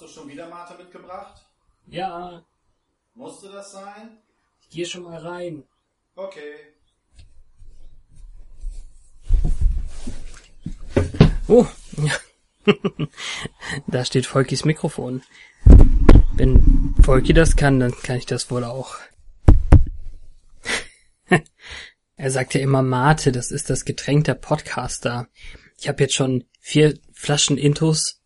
Hast du schon wieder Mate mitgebracht? Ja, Musste das sein? ich geh schon mal rein. Okay. Oh, ja. da steht Volkis Mikrofon. Wenn Volki das kann, dann kann ich das wohl auch. er sagt ja immer Mate, das ist das Getränk der Podcaster. Ich habe jetzt schon vier Flaschen Intus,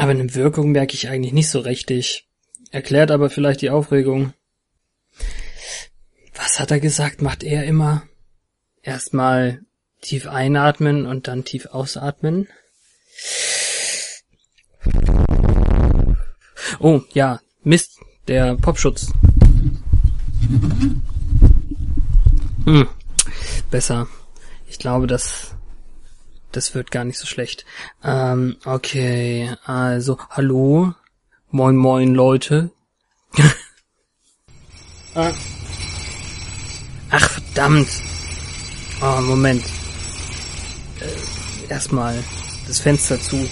aber eine Wirkung merke ich eigentlich nicht so richtig. Erklärt aber vielleicht die Aufregung. Was hat er gesagt, macht er immer? Erstmal tief einatmen und dann tief ausatmen. Oh, ja, Mist, der Popschutz. Hm, besser. Ich glaube, das, das wird gar nicht so schlecht. Ähm, okay, also, hallo? Moin, moin, Leute. Ah. Ach, verdammt. Oh, Moment. Äh, erstmal das Fenster zu.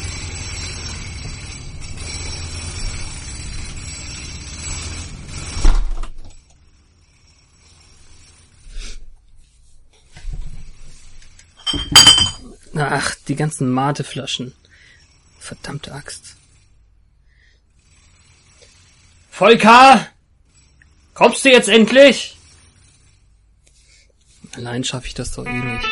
Ach, die ganzen Mateflaschen. Verdammte Axt. Volker! Kommst du jetzt endlich? Allein schaffe ich das doch eh nicht.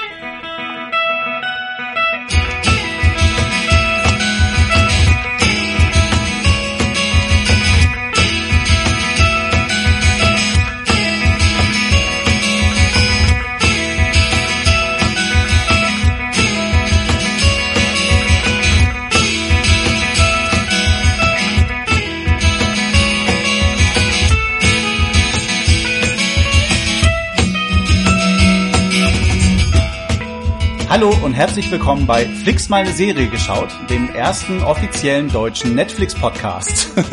Hallo und herzlich willkommen bei Flix mal eine Serie geschaut, dem ersten offiziellen deutschen Netflix-Podcast. Hat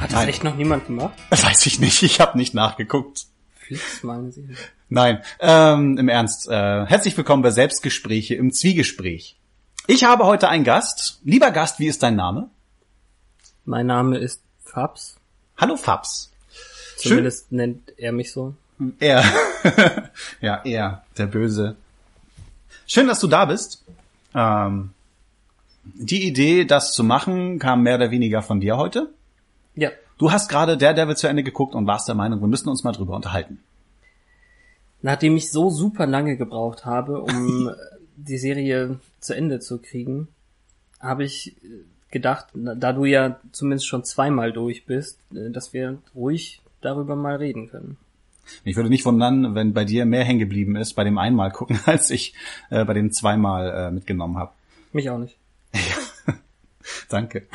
das Nein. echt noch niemand gemacht? Weiß ich nicht, ich habe nicht nachgeguckt. Flix meinen Sie? Nein, ähm, im Ernst. Äh, herzlich willkommen bei Selbstgespräche im Zwiegespräch. Ich habe heute einen Gast. Lieber Gast, wie ist dein Name? Mein Name ist Fabs. Hallo Fabs. Zumindest nennt er mich so. Er. ja, er, der Böse. Schön, dass du da bist. Ähm, die Idee, das zu machen, kam mehr oder weniger von dir heute. Ja. Du hast gerade Daredevil zu Ende geguckt und warst der Meinung, wir müssen uns mal drüber unterhalten. Nachdem ich so super lange gebraucht habe, um die Serie zu Ende zu kriegen, habe ich gedacht, da du ja zumindest schon zweimal durch bist, äh, dass wir ruhig darüber mal reden können. Ich würde nicht wundern, wenn bei dir mehr hängen geblieben ist bei dem einmal gucken, als ich äh, bei dem zweimal äh, mitgenommen habe. Mich auch nicht. Danke.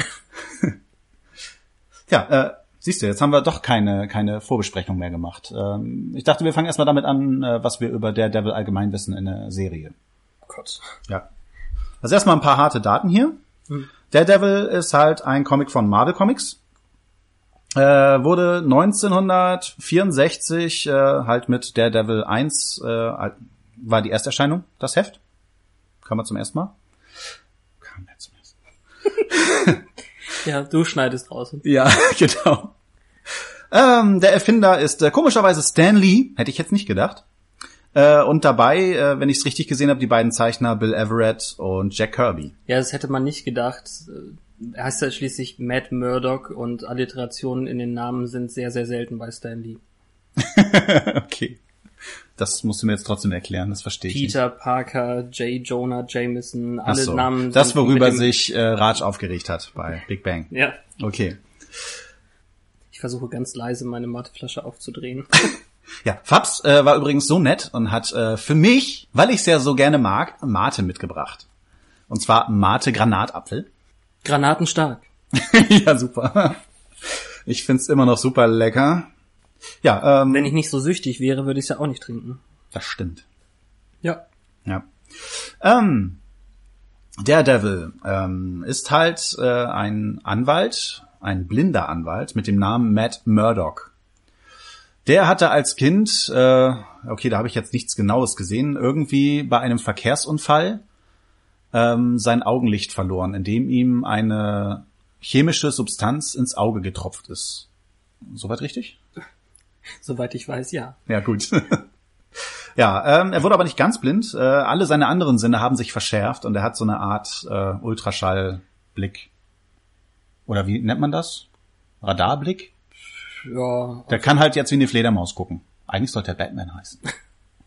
ja, äh, siehst du, jetzt haben wir doch keine, keine Vorbesprechung mehr gemacht. Ähm, ich dachte, wir fangen erstmal damit an, äh, was wir über Daredevil allgemein wissen in der Serie. Oh Gott. Ja. Also erstmal ein paar harte Daten hier. Daredevil ist halt ein Comic von Marvel Comics. Äh, wurde 1964 äh, halt mit Daredevil 1 äh, war die Ersterscheinung, das Heft. Kam man zum ersten Mal? Kam er zum ersten Mal. Ja, du schneidest raus. Ja, genau. Ähm, der Erfinder ist äh, komischerweise Stan Lee, hätte ich jetzt nicht gedacht. Äh, und dabei, äh, wenn ich es richtig gesehen habe, die beiden Zeichner Bill Everett und Jack Kirby. Ja, das hätte man nicht gedacht. Er heißt ja schließlich Matt Murdock und Alliterationen in den Namen sind sehr, sehr selten bei Stan Lee. okay. Das musst du mir jetzt trotzdem erklären, das verstehe ich Peter Parker, J. Jonah Jameson, alle so. Namen. Das, worüber sich äh, Raj aufgeregt hat bei Big Bang. Ja, Okay. ich versuche ganz leise meine Mateflasche aufzudrehen. Ja, Fabs äh, war übrigens so nett und hat äh, für mich, weil ich es ja so gerne mag, Mate mitgebracht. Und zwar Mate Granatapfel. Granatenstark. ja, super. Ich find's immer noch super lecker. Ja, ähm, Wenn ich nicht so süchtig wäre, würde ich es ja auch nicht trinken. das stimmt. Ja. Ja. Ähm, Daredevil ähm, ist halt äh, ein Anwalt, ein blinder Anwalt mit dem Namen Matt Murdock. Der hatte als Kind, äh, okay, da habe ich jetzt nichts Genaues gesehen, irgendwie bei einem Verkehrsunfall ähm, sein Augenlicht verloren, indem ihm eine chemische Substanz ins Auge getropft ist. Soweit richtig? Soweit ich weiß, ja. Ja, gut. ja, ähm, er wurde aber nicht ganz blind. Äh, alle seine anderen Sinne haben sich verschärft und er hat so eine Art äh, Ultraschallblick. Oder wie nennt man das? Radarblick? Ja. Der kann halt jetzt wie eine Fledermaus gucken. Eigentlich sollte er Batman heißen.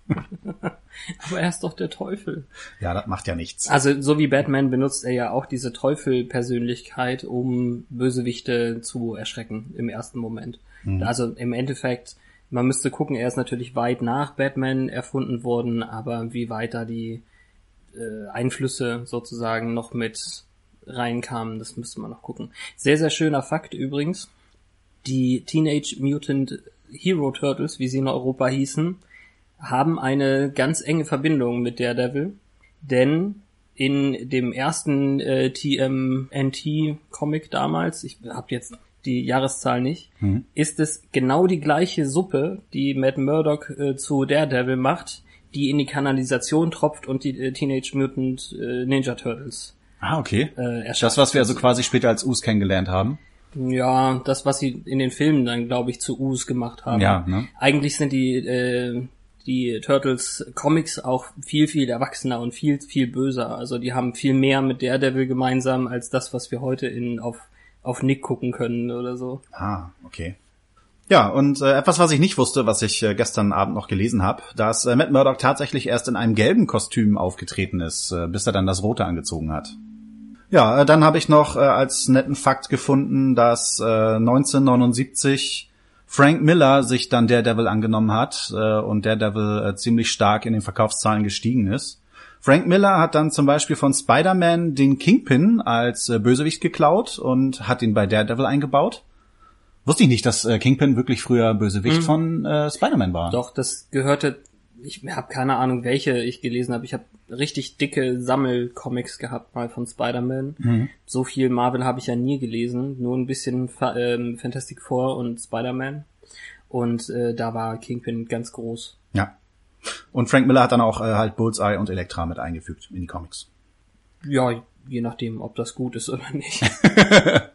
Aber er ist doch der Teufel. Ja, das macht ja nichts. Also so wie Batman benutzt er ja auch diese Teufel-Persönlichkeit, um Bösewichte zu erschrecken im ersten Moment. Mhm. Also im Endeffekt, man müsste gucken, er ist natürlich weit nach Batman erfunden worden, aber wie weit da die äh, Einflüsse sozusagen noch mit reinkamen, das müsste man noch gucken. Sehr, sehr schöner Fakt übrigens. Die Teenage Mutant Hero Turtles, wie sie in Europa hießen, haben eine ganz enge Verbindung mit Daredevil, denn in dem ersten äh, TMNT-Comic damals, ich habe jetzt die Jahreszahl nicht, Mhm. ist es genau die gleiche Suppe, die Matt Murdock äh, zu Daredevil macht, die in die Kanalisation tropft und die äh, Teenage Mutant äh, Ninja Turtles Ah, okay. äh, erschafft. Das, was wir also quasi später als Us kennengelernt haben. Ja, das, was sie in den Filmen dann, glaube ich, zu Us gemacht haben. Ja, ne? Eigentlich sind die, äh, die Turtles Comics auch viel, viel erwachsener und viel, viel böser. Also die haben viel mehr mit Daredevil gemeinsam als das, was wir heute in, auf, auf Nick gucken können oder so. Ah, okay. Ja, und äh, etwas, was ich nicht wusste, was ich äh, gestern Abend noch gelesen habe, dass äh, Matt Murdock tatsächlich erst in einem gelben Kostüm aufgetreten ist, äh, bis er dann das rote angezogen hat. Ja, äh, dann habe ich noch äh, als netten Fakt gefunden, dass äh, 1979 Frank Miller sich dann Daredevil angenommen hat äh, und Daredevil äh, ziemlich stark in den Verkaufszahlen gestiegen ist. Frank Miller hat dann zum Beispiel von Spider-Man den Kingpin als äh, Bösewicht geklaut und hat ihn bei Daredevil eingebaut. Wusste ich nicht, dass äh, Kingpin wirklich früher Bösewicht Mhm. von äh, Spider-Man war. Doch, das gehörte, ich habe keine Ahnung, welche ich gelesen habe. Ich habe richtig dicke Sammelcomics gehabt mal von Spider-Man. Mhm. So viel Marvel habe ich ja nie gelesen, nur ein bisschen Fa ähm, Fantastic Four und Spider-Man. Und äh, da war Kingpin ganz groß. Ja. Und Frank Miller hat dann auch äh, halt Bullseye und Elektra mit eingefügt in die Comics. Ja, je nachdem, ob das gut ist oder nicht.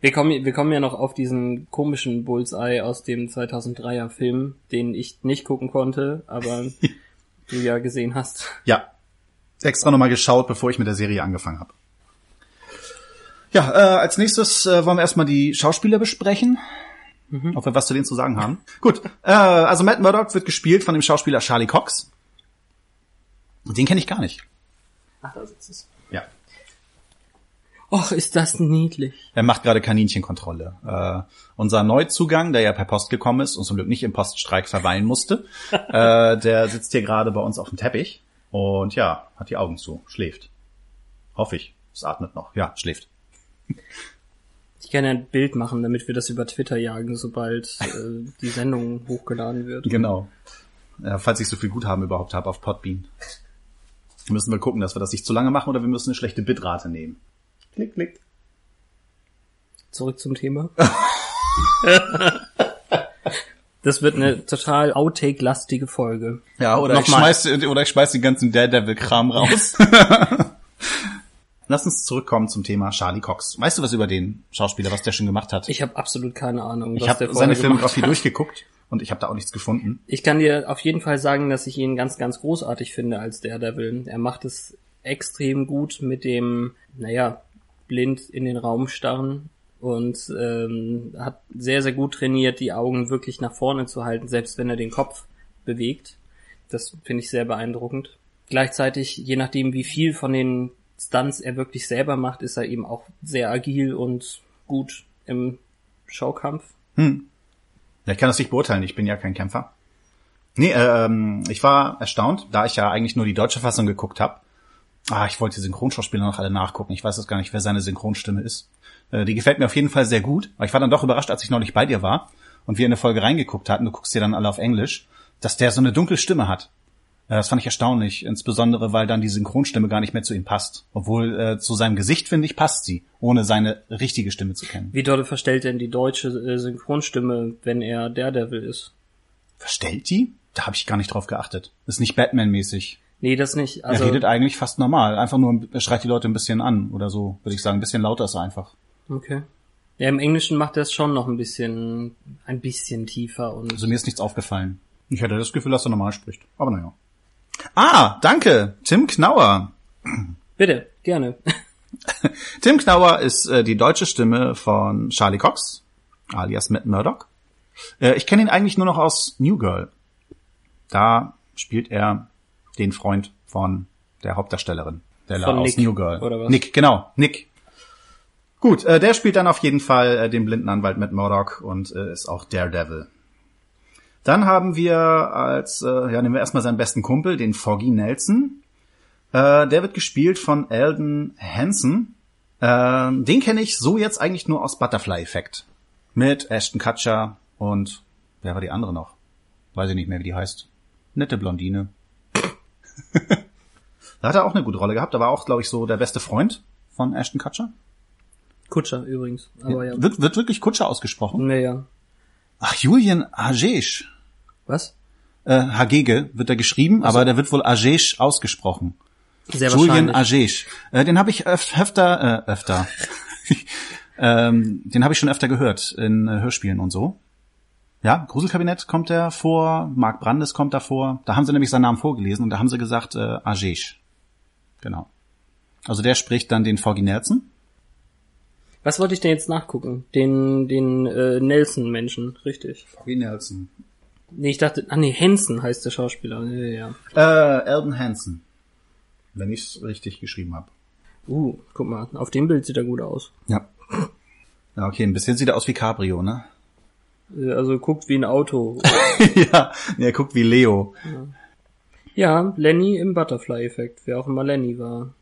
wir, kommen, wir kommen ja noch auf diesen komischen Bullseye aus dem 2003er Film, den ich nicht gucken konnte, aber du ja gesehen hast. Ja. Extra nochmal geschaut, bevor ich mit der Serie angefangen habe. Ja, äh, als nächstes äh, wollen wir erstmal die Schauspieler besprechen. Ob wir was zu denen zu sagen haben. Gut, äh, also Matt Murdock wird gespielt von dem Schauspieler Charlie Cox. Und den kenne ich gar nicht. Ach, da sitzt es. Och, ist das niedlich. Er macht gerade Kaninchenkontrolle. Äh, unser Neuzugang, der ja per Post gekommen ist und zum Glück nicht im Poststreik verweilen musste, äh, der sitzt hier gerade bei uns auf dem Teppich und ja, hat die Augen zu, schläft. Hoffe ich. Es atmet noch. Ja, schläft. Ich kann ja ein Bild machen, damit wir das über Twitter jagen, sobald äh, die Sendung hochgeladen wird. Genau. Ja, falls ich so viel Guthaben überhaupt habe auf Podbean. Müssen wir gucken, dass wir das nicht zu lange machen oder wir müssen eine schlechte Bitrate nehmen. Klick, klick. Zurück zum Thema. das wird eine total Outtake-lastige Folge. Ja, oder ich, schmeiß, oder ich schmeiß den ganzen Daredevil-Kram raus. Lass uns zurückkommen zum Thema Charlie Cox. Weißt du was über den Schauspieler, was der schon gemacht hat? Ich habe absolut keine Ahnung, Ich habe seine Filmografie durchgeguckt und ich habe da auch nichts gefunden. Ich kann dir auf jeden Fall sagen, dass ich ihn ganz, ganz großartig finde als Daredevil. Er macht es extrem gut mit dem, naja, blind in den Raum starren und ähm, hat sehr, sehr gut trainiert, die Augen wirklich nach vorne zu halten, selbst wenn er den Kopf bewegt. Das finde ich sehr beeindruckend. Gleichzeitig, je nachdem, wie viel von den Stunts er wirklich selber macht, ist er eben auch sehr agil und gut im Schaukampf. Hm. Ja, ich kann das nicht beurteilen, ich bin ja kein Kämpfer. Nee, ähm, ich war erstaunt, da ich ja eigentlich nur die deutsche Fassung geguckt habe. Ah, ich wollte die Synchronschauspieler noch alle nachgucken. Ich weiß jetzt gar nicht, wer seine Synchronstimme ist. Äh, die gefällt mir auf jeden Fall sehr gut. Aber ich war dann doch überrascht, als ich neulich bei dir war und wir in eine Folge reingeguckt hatten, du guckst dir dann alle auf Englisch, dass der so eine dunkle Stimme hat. Äh, das fand ich erstaunlich, insbesondere weil dann die Synchronstimme gar nicht mehr zu ihm passt. Obwohl äh, zu seinem Gesicht, finde ich, passt sie, ohne seine richtige Stimme zu kennen. Wie dolle verstellt denn die deutsche äh, Synchronstimme, wenn er Daredevil ist? Verstellt die? Da habe ich gar nicht drauf geachtet. Ist nicht Batman-mäßig. Nee, das nicht. Also, er redet eigentlich fast normal. Einfach nur, er schreit die Leute ein bisschen an oder so, würde ich sagen. Ein bisschen lauter ist er einfach. Okay. Ja, im Englischen macht er es schon noch ein bisschen, ein bisschen tiefer und. Also mir ist nichts aufgefallen. Ich hatte das Gefühl, dass er normal spricht. Aber naja. Ah, danke. Tim Knauer. Bitte, gerne. Tim Knauer ist äh, die deutsche Stimme von Charlie Cox, alias Matt Murdock. Äh, ich kenne ihn eigentlich nur noch aus New Girl. Da spielt er den Freund von der Hauptdarstellerin. Der Von aus Nick, New Girl. oder was? Nick, genau, Nick. Gut, äh, der spielt dann auf jeden Fall äh, den blinden Anwalt Matt Murdock und äh, ist auch Daredevil. Dann haben wir als, äh, ja, nehmen wir erstmal seinen besten Kumpel, den Foggy Nelson. Äh, der wird gespielt von Eldon Hansen. Ähm, den kenne ich so jetzt eigentlich nur aus Butterfly Effect. Mit Ashton Kutcher und wer war die andere noch? Weiß ich nicht mehr, wie die heißt. Nette Blondine. Da hat er auch eine gute Rolle gehabt. Da war auch, glaube ich, so der beste Freund von Ashton Kutcher. Kutscher übrigens. Aber ja. Wird, wird wirklich Kutscher ausgesprochen? Naja. Ach, Julian Agesh. Was? Äh, Hagege wird er geschrieben, aber der wird wohl Agesh ausgesprochen. Sehr Julian. Agesh. Äh, den habe ich öf öfter, äh, öfter. ähm, den habe ich schon öfter gehört in äh, Hörspielen und so. Ja, Gruselkabinett kommt er vor, Mark Brandes kommt da vor. Da haben sie nämlich seinen Namen vorgelesen und da haben sie gesagt äh, Agesh. Genau. Also der spricht dann den Foggy Nelson. Was wollte ich denn jetzt nachgucken? Den, den äh, Nelson-Menschen, richtig. Foggy Nelson. Nee, ich dachte, ah nee, Hansen heißt der Schauspieler. Ja, ja. Äh, Eldon Hansen. Wenn ich es richtig geschrieben habe. Uh, guck mal, auf dem Bild sieht er gut aus. Ja. Ja, okay, ein bisschen sieht er aus wie Cabrio, ne? Äh, Also guckt wie ein Auto. ja, er guckt wie Leo. ja, Lenny im Butterfly-Effekt, wer auch immer Lenny war.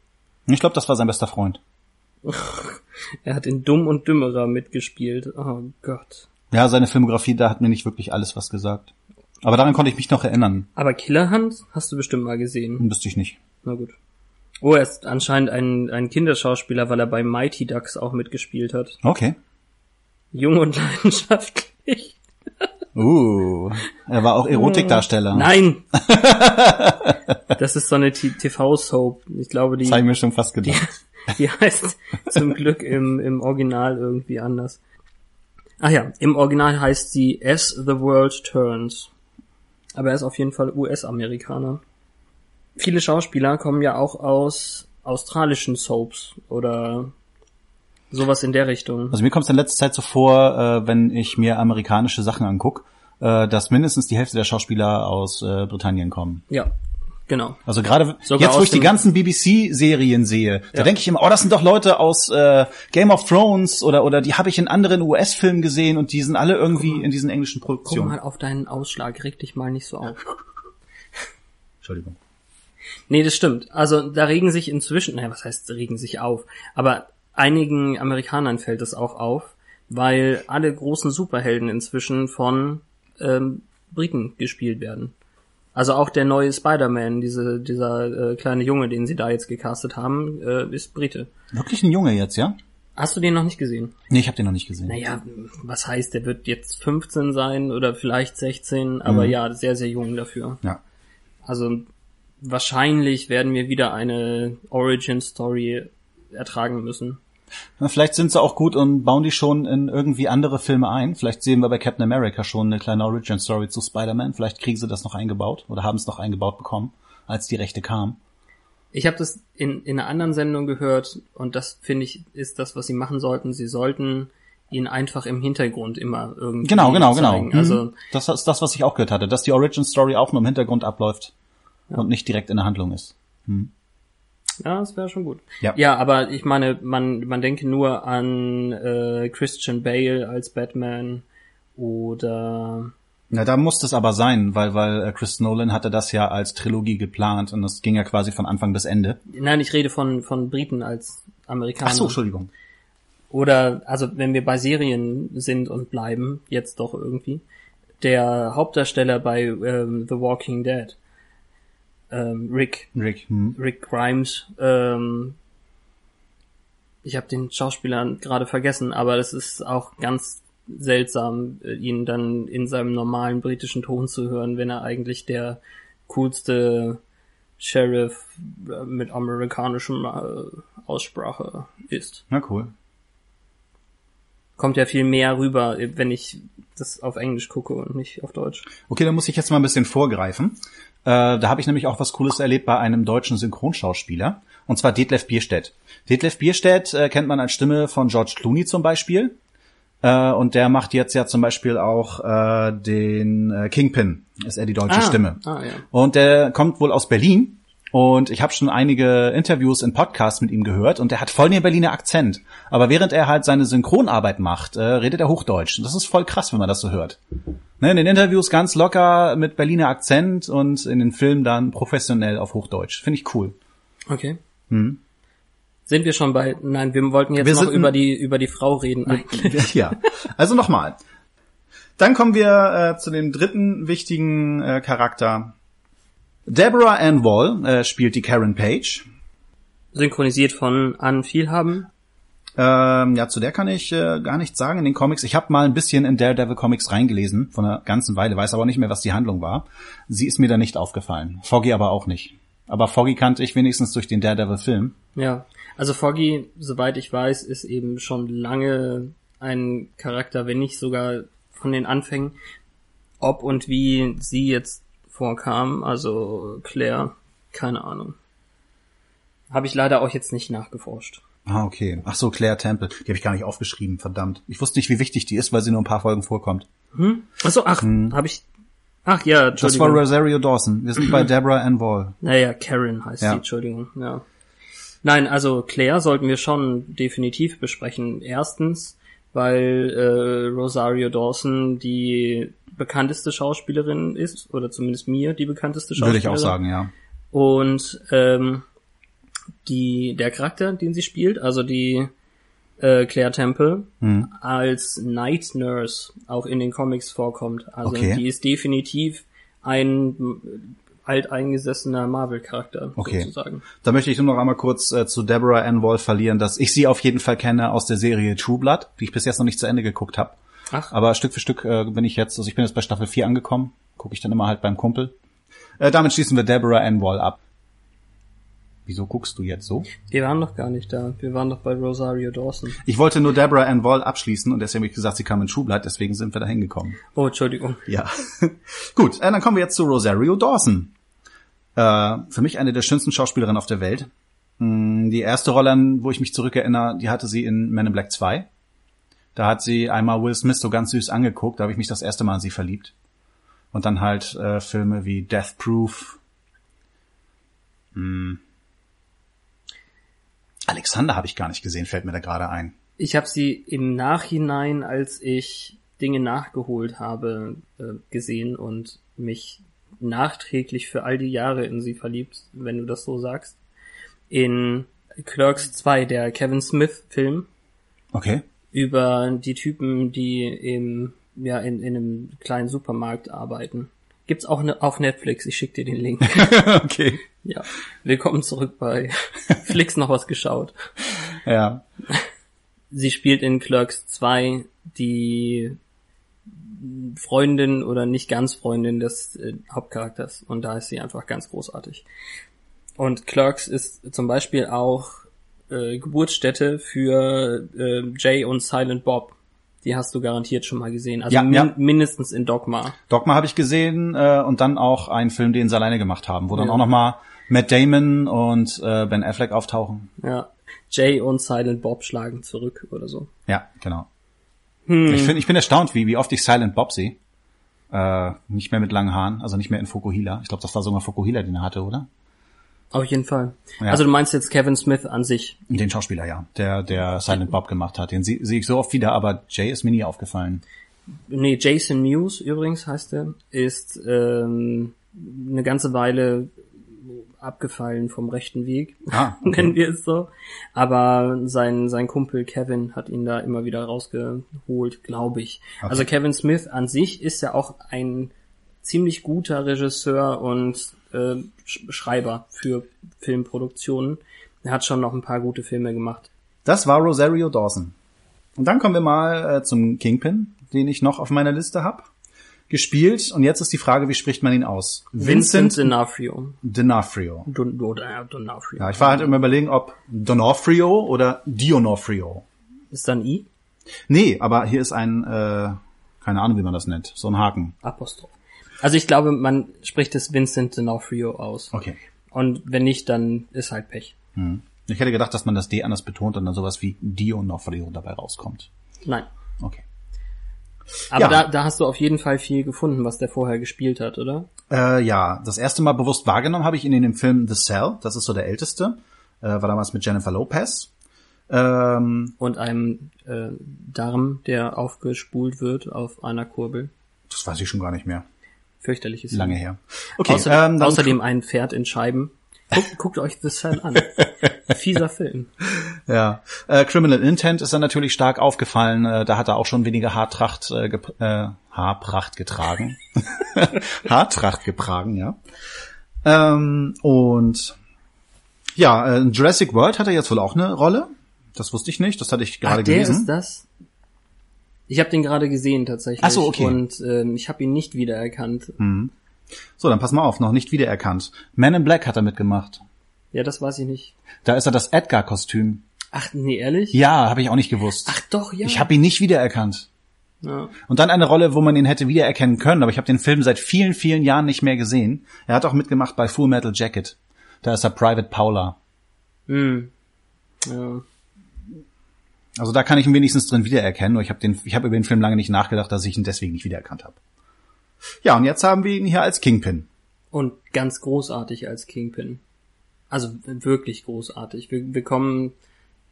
Ich glaube, das war sein bester Freund. Er hat in Dumm und Dümmerer mitgespielt. Oh Gott. Ja, seine Filmografie, da hat mir nicht wirklich alles was gesagt. Aber daran konnte ich mich noch erinnern. Aber Killerhand hast du bestimmt mal gesehen. Wüsste ich nicht. Na gut. Oh, er ist anscheinend ein, ein Kinderschauspieler, weil er bei Mighty Ducks auch mitgespielt hat. Okay. Jung und leidenschaftlich. Uh, er war auch Erotikdarsteller. Nein! das ist so eine TV-Soap. Ich glaube, die, Das habe ich mir schon fast gedacht. die heißt zum Glück im, im Original irgendwie anders. Ach ja, im Original heißt sie As the World Turns. Aber er ist auf jeden Fall US-Amerikaner. Viele Schauspieler kommen ja auch aus australischen Soaps oder sowas in der Richtung. Also mir kommt es in letzter Zeit so vor, äh, wenn ich mir amerikanische Sachen anguck, äh, dass mindestens die Hälfte der Schauspieler aus äh, Britannien kommen. Ja, genau. Also gerade jetzt, wo ich die ganzen BBC-Serien sehe, da Ja. denke ich immer, oh, das sind doch Leute aus äh, Game of Thrones oder oder die habe ich in anderen US-Filmen gesehen und die sind alle irgendwie in diesen englischen Guck Produktionen. mal auf deinen Ausschlag, reg dich mal nicht so auf. Entschuldigung. Nee, das stimmt. Also da regen sich inzwischen, naja, was heißt regen sich auf? Aber einigen Amerikanern fällt es auch auf, weil alle großen Superhelden inzwischen von ähm, Briten gespielt werden. Also auch der neue Spider-Man, diese, dieser äh, kleine Junge, den sie da jetzt gecastet haben, äh, ist Brite. Wirklich ein Junge jetzt, ja? Hast du den noch nicht gesehen? Nee, ich habe den noch nicht gesehen. Naja, was heißt, der wird jetzt 15 sein oder vielleicht 16, aber Mhm. ja, sehr, sehr jung dafür. Ja. Also wahrscheinlich werden wir wieder eine Origin Story ertragen müssen. Vielleicht sind sie auch gut und bauen die schon in irgendwie andere Filme ein. Vielleicht sehen wir bei Captain America schon eine kleine Origin Story zu Spider-Man. Vielleicht kriegen sie das noch eingebaut oder haben es noch eingebaut bekommen, als die Rechte kamen. Ich habe das in, in einer anderen Sendung gehört und das finde ich ist das, was sie machen sollten. Sie sollten ihn einfach im Hintergrund immer irgendwie Genau, genau, genau. zeigen. Mhm. Also das ist das, was ich auch gehört hatte, dass die Origin Story auch nur im Hintergrund abläuft und nicht direkt in der Handlung ist. Ja, das wäre schon gut. Ja. ja, aber ich meine, man man denke nur an äh, Christian Bale als Batman oder Na, da muss es aber sein, weil weil äh, Chris Nolan hatte das ja als Trilogie geplant und das ging ja quasi von Anfang bis Ende. nein, ich rede von von Briten als Amerikaner. Ach so, Entschuldigung. Oder, also wenn wir bei Serien sind und bleiben, jetzt doch irgendwie, der Hauptdarsteller bei ähm, The Walking Dead, ähm, Rick, Rick. Hm. Rick Grimes, ähm, ich habe den Schauspieler gerade vergessen, aber das ist auch ganz seltsam, äh, ihn dann in seinem normalen britischen Ton zu hören, wenn er eigentlich der coolste Sheriff äh, mit amerikanischem äh, Aussprache ist. Na cool. Kommt ja viel mehr rüber, wenn ich das auf Englisch gucke und nicht auf Deutsch. Okay, dann muss ich jetzt mal ein bisschen vorgreifen. Äh, da habe ich nämlich auch was Cooles erlebt bei einem deutschen Synchronschauspieler. Und zwar Detlef Bierstedt. Detlef Bierstedt äh, kennt man als Stimme von George Clooney zum Beispiel. Äh, und der macht jetzt ja zum Beispiel auch äh, den äh, Kingpin, ist er die deutsche Ah, Stimme. ah, ja. Und der kommt wohl aus Berlin. Und ich habe schon einige Interviews in Podcasts mit ihm gehört und der hat voll den Berliner Akzent. Aber während er halt seine Synchronarbeit macht, äh, redet er Hochdeutsch. Und das ist voll krass, wenn man das so hört. Ne, in den Interviews ganz locker mit Berliner Akzent und in den Filmen dann professionell auf Hochdeutsch. Finde ich cool. Okay. Sind wir schon bei, nein, wir wollten jetzt Wir noch über die, über die Frau reden eigentlich. ja. Also nochmal. Dann kommen wir äh, zu dem dritten wichtigen äh, Charakter. Deborah Ann Wall äh, spielt die Karen Page. Synchronisiert von Anne Vielhaben. Ähm, ja, zu der kann ich äh, gar nichts sagen in den Comics. Ich habe mal ein bisschen in Daredevil Comics reingelesen, von einer ganzen Weile, weiß aber nicht mehr, was die Handlung war. Sie ist mir da nicht aufgefallen. Foggy aber auch nicht. Aber Foggy kannte ich wenigstens durch den Daredevil-Film. Ja. Also Foggy, soweit ich weiß, ist eben schon lange ein Charakter, wenn nicht sogar von den Anfängen. Ob und wie sie jetzt vorkam, also Claire, keine Ahnung. Habe ich leider auch jetzt nicht nachgeforscht. Ah, okay. Ach so, Claire Temple. Die habe ich gar nicht aufgeschrieben, verdammt. Ich wusste nicht, wie wichtig die ist, weil sie nur ein paar Folgen vorkommt. Achso, ach, habe ich. Ach ja, Hm. Das war Entschuldigung. Rosario Dawson. Wir sind bei Deborah Ann Wall. Naja, Karen heißt Ja. sie, Entschuldigung, ja. Nein, also Claire sollten wir schon definitiv besprechen. Erstens, weil äh, Rosario Dawson die bekannteste Schauspielerin ist, oder zumindest mir die bekannteste Schauspielerin. Würde ich auch sagen, ja. Und ähm, die, der Charakter, den sie spielt, also die äh, Claire Temple, Hm. als Night Nurse auch in den Comics vorkommt. Also Okay. die ist definitiv ein alteingesessener Marvel-Charakter, Okay. sozusagen. Da möchte ich nur noch einmal kurz äh, zu Deborah Ann Wall verlieren, dass ich sie auf jeden Fall kenne aus der Serie True Blood, die ich bis jetzt noch nicht zu Ende geguckt habe. Ach, Aber Stück für Stück äh, bin ich jetzt, also ich bin jetzt bei Staffel 4 angekommen, gucke ich dann immer halt beim Kumpel. Äh, damit schließen wir Deborah Ann Wall ab. Wieso guckst du jetzt so? wir waren doch gar nicht da. Wir waren doch bei Rosario Dawson. Ich wollte nur Deborah Ann Wall abschließen und deswegen habe ich gesagt, sie kam in Blood, deswegen sind wir da hingekommen. Oh, Entschuldigung. Ja. Gut, äh, dann kommen wir jetzt zu Rosario Dawson. Äh, für mich eine der schönsten Schauspielerinnen auf der Welt. Mm, Die erste Rolle, an wo ich mich zurückerinnere, die hatte sie in Men in Black 2. Da hat sie einmal Will Smith so ganz süß angeguckt, da habe ich mich das erste Mal in sie verliebt. Und dann halt äh, Filme wie Death Proof. Hm. Alexander habe ich gar nicht gesehen, fällt mir da gerade ein. Ich habe sie im Nachhinein, als ich Dinge nachgeholt habe, äh, gesehen und mich nachträglich für all die Jahre in sie verliebt, wenn du das so sagst. In Clerks 2, der Kevin Smith Film, Okay. über die Typen, die im, ja, in, in einem kleinen Supermarkt arbeiten. Gibt's auch ne, auf Netflix, ich schick dir den Link. okay. ja. Willkommen zurück bei Flix noch was geschaut. Ja. Sie spielt in Clerks 2 die Freundin oder nicht ganz Freundin des äh, Hauptcharakters und da ist sie einfach ganz großartig. Und Clerks ist zum Beispiel auch äh, Geburtsstätte für äh, Jay und Silent Bob. Die hast du garantiert schon mal gesehen. Also Ja, min ja. mindestens in Dogma. Dogma habe ich gesehen äh, und dann auch einen Film, den sie alleine gemacht haben, wo dann Ja. auch noch mal Matt Damon und äh, Ben Affleck auftauchen. Ja. Jay und Silent Bob schlagen zurück oder so. Ja, genau. Hm. Ich, find, ich bin erstaunt, wie, wie oft ich Silent Bob sehe. Äh, nicht mehr mit langen Haaren, also nicht mehr in Fukuhila. Ich glaube, das war sogar Fukuhila, den er hatte, oder? Auf jeden Fall. Ja. Also du meinst jetzt Kevin Smith an sich. Den Schauspieler, ja, der der Silent Bob gemacht hat. Den sehe seh ich so oft wieder, aber Jay ist mir nie aufgefallen. Nee, Jason Mewes übrigens heißt er, ist ähm, eine ganze Weile abgefallen vom rechten Weg, Ah, okay. nennen wir es so. Aber sein, sein Kumpel Kevin hat ihn da immer wieder rausgeholt, glaube ich. Okay. Also Kevin Smith an sich ist ja auch ein ziemlich guter Regisseur und äh, Sch- Schreiber für Filmproduktionen. Er hat schon noch ein paar gute Filme gemacht. Das war Rosario Dawson. Und dann kommen wir mal äh, zum Kingpin, den ich noch auf meiner Liste habe. Gespielt, und jetzt ist die Frage, wie spricht man ihn aus? Vincent D'Onofrio. D'Onofrio. Don, oder D'Onofrio. Ja, ich war halt immer überlegen, ob Donofrio oder Dionofrio. Ist dann I? Nee, aber hier ist ein, äh, keine Ahnung, wie man das nennt, so ein Haken. Apostroph. Also ich glaube, man spricht es Vincent D'Onofrio aus. Okay. Und wenn nicht, dann ist halt Pech. Hm. Ich hätte gedacht, dass man das D anders betont und dann sowas wie D'Onofrio dabei rauskommt. Nein. Okay. Aber Ja. da, da hast du auf jeden Fall viel gefunden, was der vorher gespielt hat, oder? Äh, ja, das erste Mal bewusst wahrgenommen habe ich ihn in dem Film The Cell. Das ist so der älteste. Äh, war damals mit Jennifer Lopez. Ähm, Und einem äh, Darm, der aufgespult wird auf einer Kurbel. das weiß ich schon gar nicht mehr. Fürchterliches Lange her. Okay, ähm, dann, außerdem ein Pferd in Scheiben. Guckt, guckt euch The Cell an. Fieser Film. Ja, äh, Criminal Intent ist dann natürlich stark aufgefallen. Äh, da hat er auch schon weniger Haartracht, äh, äh, Haarpracht getragen. Haartracht getragen, ja. Ähm, und ja, äh, Jurassic World hat er jetzt wohl auch eine Rolle. Das wusste ich nicht. Das hatte ich gerade Ach, der gelesen. ist das? Ich habe den gerade gesehen tatsächlich. Ach so, okay. Und ähm, ich habe ihn nicht wiedererkannt. So, dann pass mal auf, noch nicht wiedererkannt. Man in Black hat er mitgemacht. Ja, das weiß ich nicht. Da ist er das Edgar-Kostüm. Ach, nee, ehrlich? Ja, habe ich auch nicht gewusst. Ach doch, ja. Ich habe ihn nicht wiedererkannt. ja. Und dann eine Rolle, wo man ihn hätte wiedererkennen können, aber ich habe den Film seit vielen, vielen Jahren nicht mehr gesehen. Er hat auch mitgemacht bei Full Metal Jacket. Da ist er Private Paula. Hm. ja. Also da kann ich ihn wenigstens drin wiedererkennen, nur ich habe den, ich habe über den Film lange nicht nachgedacht, dass ich ihn deswegen nicht wiedererkannt habe. Ja, und jetzt haben wir ihn hier als Kingpin. Und ganz großartig als Kingpin. Also wirklich großartig. Wir, wir kommen,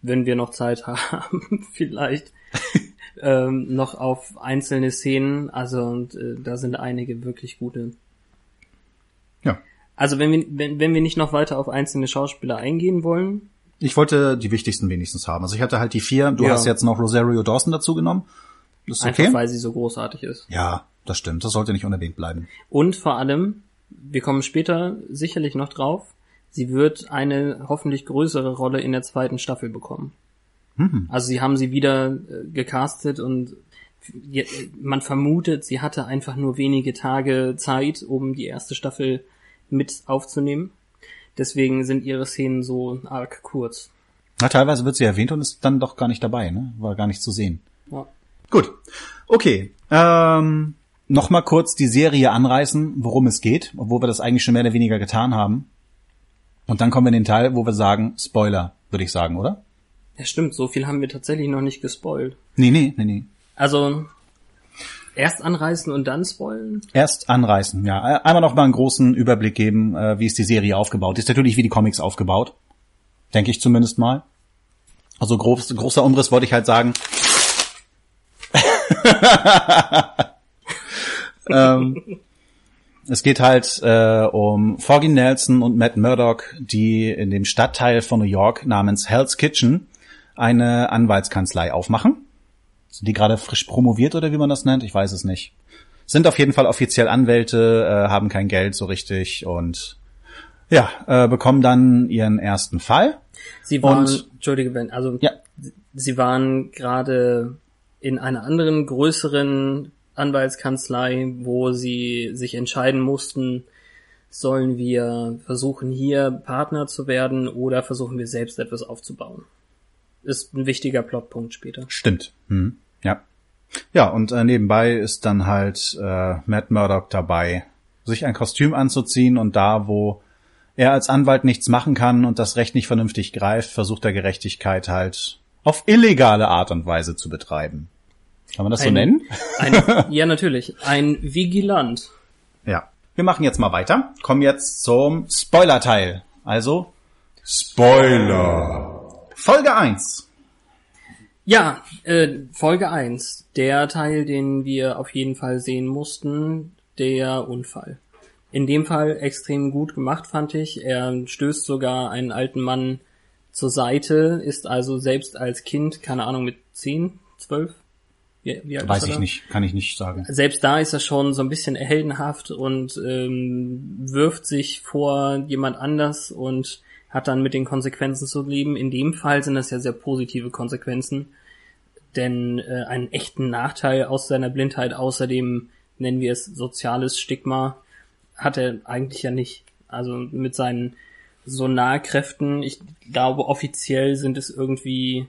wenn wir noch Zeit haben, vielleicht ähm, noch auf einzelne Szenen. Also und äh, da sind einige wirklich gute. Ja. Also wenn wir, wenn, wenn wir nicht noch weiter auf einzelne Schauspieler eingehen wollen, Ich wollte die wichtigsten wenigstens haben. Also ich hatte halt die vier. Du Ja. hast jetzt noch Rosario Dawson dazu genommen. Das ist einfach okay. weil sie so großartig ist. Ja, das stimmt. Das sollte nicht unerwähnt bleiben. Und vor allem, wir kommen später sicherlich noch drauf, sie wird eine hoffentlich größere Rolle in der zweiten Staffel bekommen. Also sie haben sie wieder äh, gecastet und man vermutet, sie hatte einfach nur wenige Tage Zeit, um die erste Staffel mit aufzunehmen. Deswegen sind ihre Szenen so arg kurz. Na, teilweise wird sie erwähnt und ist dann doch gar nicht dabei, ne? War gar nicht zu sehen. Ja. Gut. Okay. Ähm, Nochmal kurz die Serie anreißen, worum es geht, obwohl wir das eigentlich schon mehr oder weniger getan haben. Und dann kommen wir in den Teil, wo wir sagen, Spoiler, würde ich sagen, oder? ja, stimmt, so viel haben wir tatsächlich noch nicht gespoilt. Nee, nee, nee, nee. Also erst anreißen und dann spoilen? Erst anreißen, ja. Einmal noch mal einen großen Überblick geben, äh, wie ist die Serie aufgebaut. Ist natürlich wie die Comics aufgebaut. Denke ich zumindest mal. Also groß, großer Umriss wollte ich halt sagen. ähm, es geht halt äh, um Foggy Nelson und Matt Murdock, die in dem Stadtteil von New York namens Hell's Kitchen eine Anwaltskanzlei aufmachen. Sind die gerade frisch promoviert oder wie man das nennt? Ich weiß es nicht. Sind auf jeden Fall offiziell Anwälte, äh, haben kein Geld so richtig und ja, äh, bekommen dann ihren ersten Fall. Sie waren, Und- Entschuldige, Ben, also Ja. sie waren gerade in einer anderen größeren Anwaltskanzlei, wo sie sich entscheiden mussten, sollen wir versuchen hier Partner zu werden oder versuchen wir selbst etwas aufzubauen. Ist ein wichtiger Plotpunkt später. Stimmt. Hm. Ja. Ja, und äh, nebenbei ist dann halt äh, Matt Murdock dabei, sich ein Kostüm anzuziehen und da, wo er als Anwalt nichts machen kann und das Recht nicht vernünftig greift, versucht er Gerechtigkeit halt auf illegale Art und Weise zu betreiben. Kann man das so Ein- nennen? Ein, ja, natürlich. Ein Vigilant. Ja. Wir machen jetzt mal weiter. Kommen jetzt zum Spoiler-Teil. Also Spoiler. Folge 1. Ja, äh, Folge 1. Der Teil, den wir auf jeden Fall sehen mussten, der Unfall. In dem Fall extrem gut gemacht, fand ich. Er stößt sogar einen alten Mann zur Seite, ist also selbst als Kind, keine Ahnung, mit 10, 12? Wie, wie alt Weiß ich da? nicht, kann ich nicht sagen. Selbst da ist er schon so ein bisschen heldenhaft und ähm, wirft sich vor jemand anders und hat dann mit den Konsequenzen zu leben. In dem Fall sind das ja sehr positive Konsequenzen, denn äh, einen echten Nachteil aus seiner Blindheit, außerdem nennen wir es soziales Stigma, hat er eigentlich ja nicht. Also mit seinen Sonarkräften, ich glaube offiziell sind es irgendwie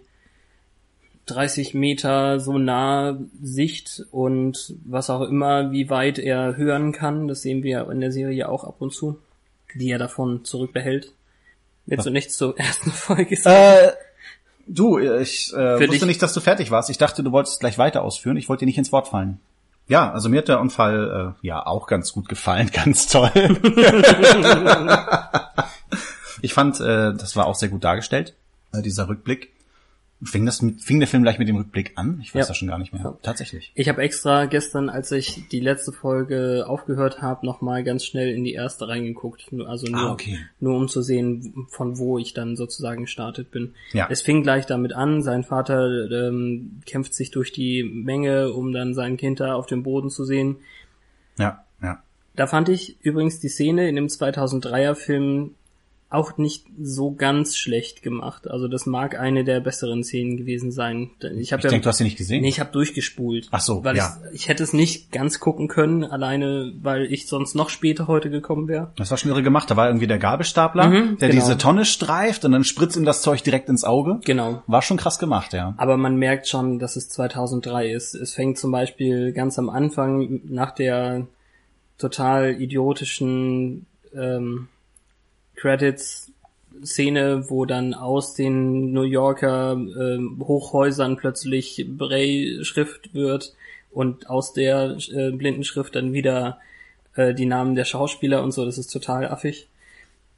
30 Meter so nah Sicht und was auch immer, wie weit er hören kann. Das sehen wir in der Serie auch ab und zu, die er davon zurückbehält. Willst du nichts zur ersten Folge sagen? Äh, du, ich äh, wusste dich? nicht, dass du fertig warst. Ich dachte, du wolltest gleich weiter ausführen. Ich wollte dir nicht ins Wort fallen. Ja, also mir hat der Unfall äh, ja auch ganz gut gefallen, ganz toll. ich fand, äh, das war auch sehr gut dargestellt, äh, dieser Rückblick. Fing, das mit, fing der Film gleich mit dem Rückblick an? Ich weiß Ja. das schon gar nicht mehr. Ja. Tatsächlich. Ich habe extra gestern, als ich die letzte Folge aufgehört habe, nochmal ganz schnell in die erste reingeguckt. Also nur, Ah, okay. nur um zu sehen, von wo ich dann sozusagen gestartet bin. Ja. Es fing gleich damit an, sein Vater ähm, kämpft sich durch die Menge, um dann sein Kind da auf dem Boden zu sehen. Ja, ja. Da fand ich übrigens die Szene in dem 2003er Film auch nicht so ganz schlecht gemacht. Also das mag eine der besseren Szenen gewesen sein. Ich habe Ich ja denke, du hast sie nicht gesehen. Nee, ich habe durchgespult. Ach so, weil ja. ich, ich hätte es nicht ganz gucken können, alleine weil ich sonst noch später heute gekommen wäre. Das war schon irre gemacht. Da war irgendwie der Gabelstapler, Mhm, der genau. diese Tonne streift und dann spritzt ihm das Zeug direkt ins Auge. Genau. War schon krass gemacht, ja. Aber man merkt schon, dass es 2003 ist. Es fängt zum Beispiel ganz am Anfang nach der total idiotischen ähm, Credits-Szene, wo dann aus den New Yorker ähm, Hochhäusern plötzlich Braille-Schrift wird und aus der äh, Blindenschrift dann wieder äh, die Namen der Schauspieler und so. Das ist total affig.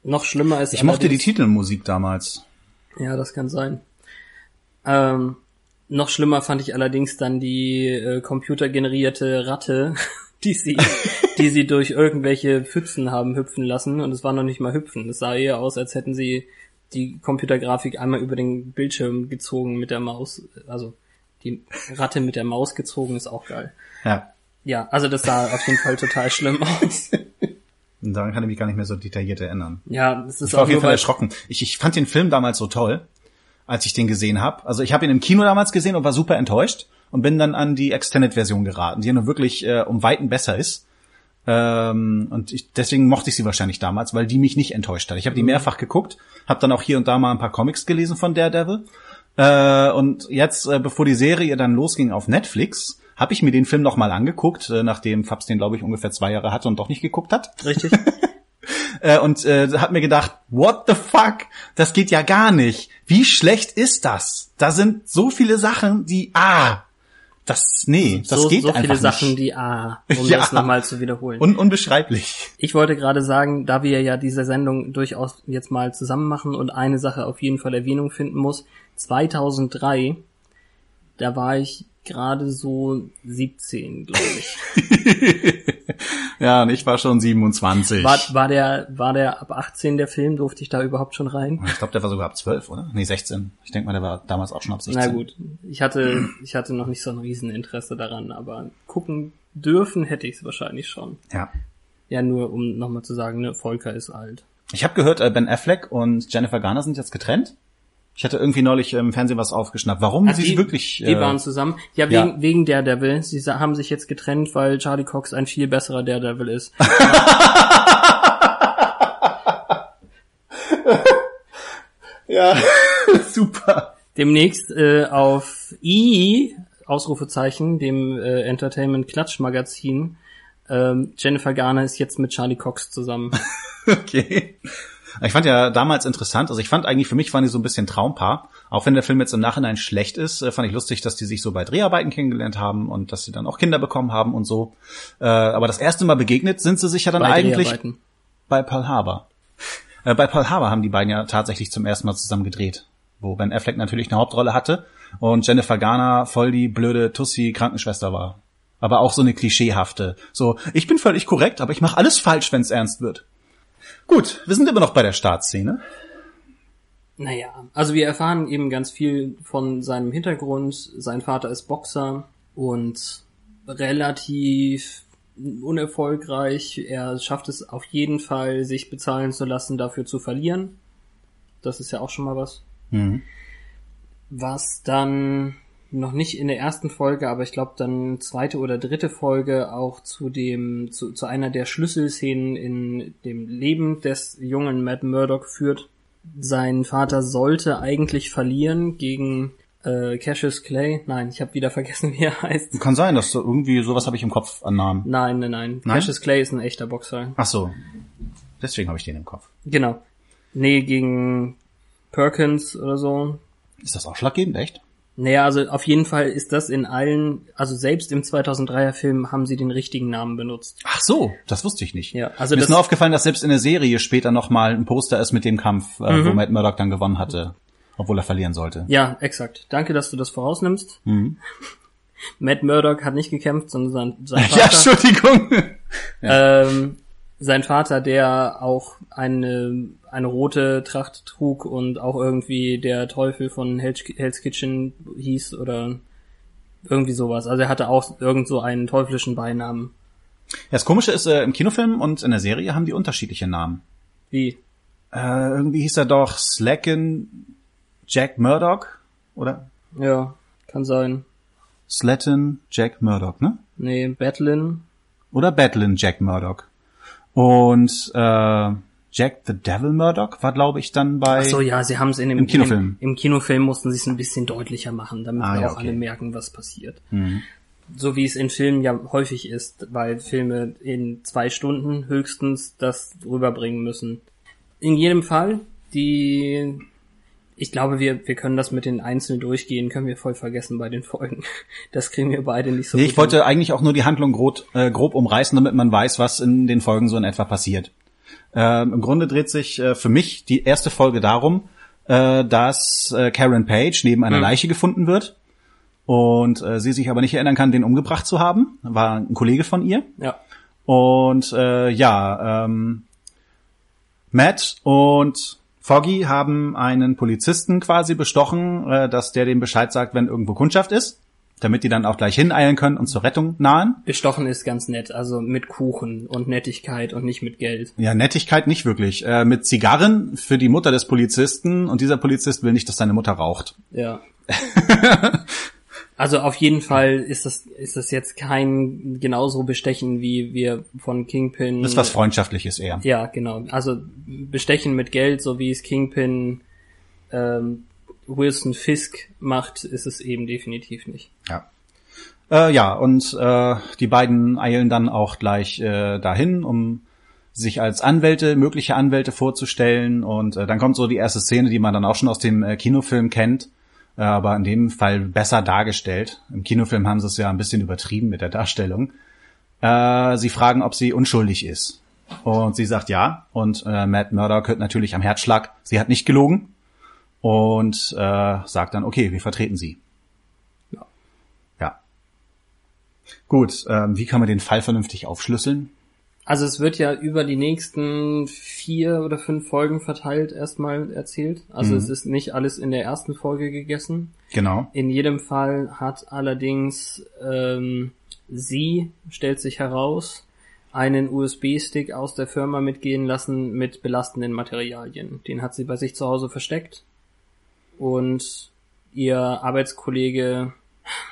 Noch schlimmer ist Ich mochte die Titelmusik damals. ja, das kann sein. Ähm, noch schlimmer fand ich allerdings dann die äh, computergenerierte Ratte, die sie, die sie durch irgendwelche Pfützen haben hüpfen lassen und es war noch nicht mal hüpfen. Es sah eher aus, als hätten sie die Computergrafik einmal über den Bildschirm gezogen mit der Maus. Also die Ratte mit der Maus gezogen ist auch geil. Ja. Ja, also das sah auf jeden Fall total schlimm aus. Und daran kann ich mich gar nicht mehr so detailliert erinnern. Ja, es ist Ich war auf jeden Fall erschrocken. Ich, ich fand den Film damals so toll, als ich den gesehen habe. Also ich habe ihn im Kino damals gesehen und war super enttäuscht und bin dann an die Extended-Version geraten, die ja nun wirklich äh, um Weiten besser ist. Ähm, und ich, deswegen mochte ich sie wahrscheinlich damals, weil die mich nicht enttäuscht hat. Ich habe die mehrfach geguckt, habe dann auch hier und da mal ein paar Comics gelesen von Daredevil. Äh, und jetzt, äh, bevor die Serie dann losging auf Netflix, habe ich mir den Film noch mal angeguckt, äh, nachdem Fabs den, glaube ich, ungefähr zwei Jahre hatte und doch nicht geguckt hat. richtig. Äh, und äh, hat mir gedacht, what the fuck? Das geht ja gar nicht. Wie schlecht ist das? Da sind so viele Sachen, die ah, das nee, das so, geht so viele nicht. Sachen, die ah, um Ja. das nochmal zu wiederholen. Un unbeschreiblich. Ich wollte gerade sagen, da wir ja diese Sendung durchaus jetzt mal zusammen machen und eine Sache auf jeden Fall Erwähnung finden muss, 2003, da war ich gerade so 17, glaube ich. Ja, und ich war schon 27. War, war der war der ab 18 der Film? Durfte ich da überhaupt schon rein? ich glaube, der war sogar ab 12, oder? Nee, 16. Ich denke mal, der war damals auch schon ab 16. Na gut, ich hatte ich hatte noch nicht so ein Rieseninteresse daran, aber gucken dürfen hätte ich es wahrscheinlich schon. Ja. Ja, nur um nochmal zu sagen, ne, Volker ist alt. Ich habe gehört, äh, Ben Affleck und Jennifer Garner sind jetzt getrennt. Ich hatte irgendwie neulich im Fernsehen was aufgeschnappt. Warum Ach, sie die, wirklich die äh, waren zusammen. Ja, ja. wegen, wegen Daredevil. Sie haben sich jetzt getrennt, weil Charlie Cox ein viel besserer Daredevil ist. Ja, super. Demnächst äh, auf I, Ausrufezeichen, dem äh, Entertainment Klatsch Magazin, ähm, Jennifer Garner ist jetzt mit Charlie Cox zusammen. Okay. Ich fand ja damals interessant, also ich fand eigentlich, für mich waren die so ein bisschen Traumpaar. Auch wenn der Film jetzt im Nachhinein schlecht ist, äh, fand ich lustig, dass die sich so bei Dreharbeiten kennengelernt haben und dass sie dann auch Kinder bekommen haben und so. Äh, aber das erste Mal begegnet sind sie sich ja dann Bei eigentlich bei Pearl Harbor. Äh, bei Pearl Harbor haben die beiden ja tatsächlich zum ersten Mal zusammen gedreht, wo Ben Affleck natürlich eine Hauptrolle hatte und Jennifer Garner voll die blöde Tussi Krankenschwester war. Aber auch so eine klischeehafte. So, ich bin völlig korrekt, aber ich mache alles falsch, wenn es ernst wird. Gut, wir sind immer noch bei der Startszene. Naja, also wir erfahren eben ganz viel von seinem Hintergrund. Sein Vater ist Boxer und relativ unerfolgreich. Er schafft es auf jeden Fall, sich bezahlen zu lassen, dafür zu verlieren. Das ist ja auch schon mal was. Mhm. Was dann noch nicht in der ersten Folge, aber ich glaube dann zweite oder dritte Folge auch zu dem, zu, zu einer der Schlüsselszenen in dem Leben des jungen Matt Murdock führt. Sein Vater sollte eigentlich verlieren gegen Äh, Cassius Clay? Nein, ich habe wieder vergessen, wie er heißt. Kann sein, dass so irgendwie sowas habe ich im Kopf an Namen. Nein, nein, nein. Nein? Cassius Clay ist ein echter Boxer. Ach so. Deswegen habe ich den im Kopf. Genau. Nee, gegen Perkins oder so. Ist das ausschlaggebend, echt? Naja, also auf jeden Fall ist das in allen, also selbst im 2003er Film haben sie den richtigen Namen benutzt. Ach so, das wusste ich nicht. Ja, also Mir ist nur aufgefallen, dass selbst in der Serie später noch mal ein Poster ist mit dem Kampf, äh, Mhm. wo Matt Murdock dann gewonnen hatte, obwohl er verlieren sollte. ja, exakt. Danke, dass du das vorausnimmst. Mhm. Matt Murdock hat nicht gekämpft, sondern sein, sein Ja, Vater. Entschuldigung. ähm, sein Vater, der auch eine, eine rote Tracht trug und auch irgendwie der Teufel von Hell's, Kitchen hieß oder irgendwie sowas. Also er hatte auch irgend so einen teuflischen Beinamen. Ja, das Komische ist, äh, im Kinofilm und in der Serie haben die unterschiedliche Namen. Wie? Äh, irgendwie hieß er doch Slacken Jack Murdock, oder? Ja, kann sein. Slatton Jack Murdock, ne? Nee, Batlin. Oder Batlin Jack Murdock. Und äh, Jack the Devil Murdock war, glaube ich, dann bei. Ach so, ja, sie haben es in dem Im Kinofilm. Im, im Kinofilm mussten sie es ein bisschen deutlicher machen, damit Ah, wir ja, auch okay. alle merken, was passiert. Mhm. So wie es in Filmen ja häufig ist, weil Filme in zwei Stunden höchstens das rüberbringen müssen. In jedem Fall, die, ich glaube, wir, wir können das mit den Einzelnen durchgehen, können wir voll vergessen bei den Folgen. Das kriegen wir beide nicht so Nee, gut ich wollte eigentlich auch nur die Handlung grob, äh, grob umreißen, damit man weiß, was in den Folgen so in etwa passiert. Ähm, Im Grunde dreht sich äh, für mich die erste Folge darum, äh, dass äh, Karen Page neben einer Mhm. Leiche gefunden wird und äh, sie sich aber nicht erinnern kann, den umgebracht zu haben. War ein Kollege von ihr. Ja. Und äh, ja, ähm, Matt und Foggy haben einen Polizisten quasi bestochen, äh, dass der dem Bescheid sagt, wenn irgendwo Kundschaft ist, damit die dann auch gleich hineilen können und zur Rettung nahen. Bestochen ist ganz nett, also mit Kuchen und Nettigkeit und nicht mit Geld. Ja, Nettigkeit nicht wirklich. Äh, mit Zigarren für die Mutter des Polizisten und dieser Polizist will nicht, dass seine Mutter raucht. Ja. also auf jeden Fall ist das, ist das jetzt kein genauso Bestechen, wie wir von Kingpin. Das ist was Freundschaftliches eher. Ja, genau. Also Bestechen mit Geld, so wie es Kingpin ähm, Wilson Fisk macht, ist es eben definitiv nicht. Ja. Äh, ja, und äh, die beiden eilen dann auch gleich äh, dahin, um sich als Anwälte, mögliche Anwälte vorzustellen. Und äh, dann kommt so die erste Szene, die man dann auch schon aus dem äh, Kinofilm kennt, äh, aber in dem Fall besser dargestellt. Im Kinofilm haben sie es ja ein bisschen übertrieben mit der Darstellung. Äh, sie fragen, ob sie unschuldig ist. Und sie sagt ja. Und äh, Matt Murdock hört natürlich am Herzschlag, sie hat nicht gelogen. Und äh, sagt dann, okay, wir vertreten sie. Ja. Ja. Gut, ähm, wie kann man den Fall vernünftig aufschlüsseln? Also es wird ja über die nächsten vier oder fünf Folgen verteilt erstmal erzählt. Also Mhm. es ist nicht alles in der ersten Folge gegessen. Genau. In jedem Fall hat allerdings ähm, sie, stellt sich heraus, einen USB-Stick aus der Firma mitgehen lassen mit belastenden Materialien. Den hat sie bei sich zu Hause versteckt. Und ihr Arbeitskollege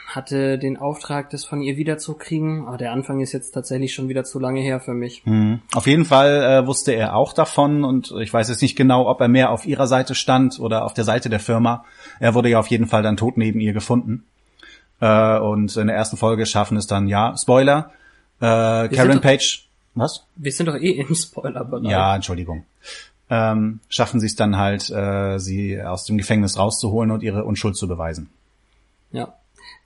hatte den Auftrag, das von ihr wiederzukriegen. Aber der Anfang ist jetzt tatsächlich schon wieder zu lange her für mich. Mhm. Auf jeden Fall äh, wusste er auch davon und ich weiß jetzt nicht genau, ob er mehr auf ihrer Seite stand oder auf der Seite der Firma. Er wurde ja auf jeden Fall dann tot neben ihr gefunden. Äh, und in der ersten Folge schaffen es dann, ja, Spoiler, äh, Karen Page, was? Wir sind doch eh im Spoiler-Bereich. Ja, Entschuldigung. Ähm, schaffen sie es dann halt, äh, sie aus dem Gefängnis rauszuholen und ihre Unschuld zu beweisen. Ja.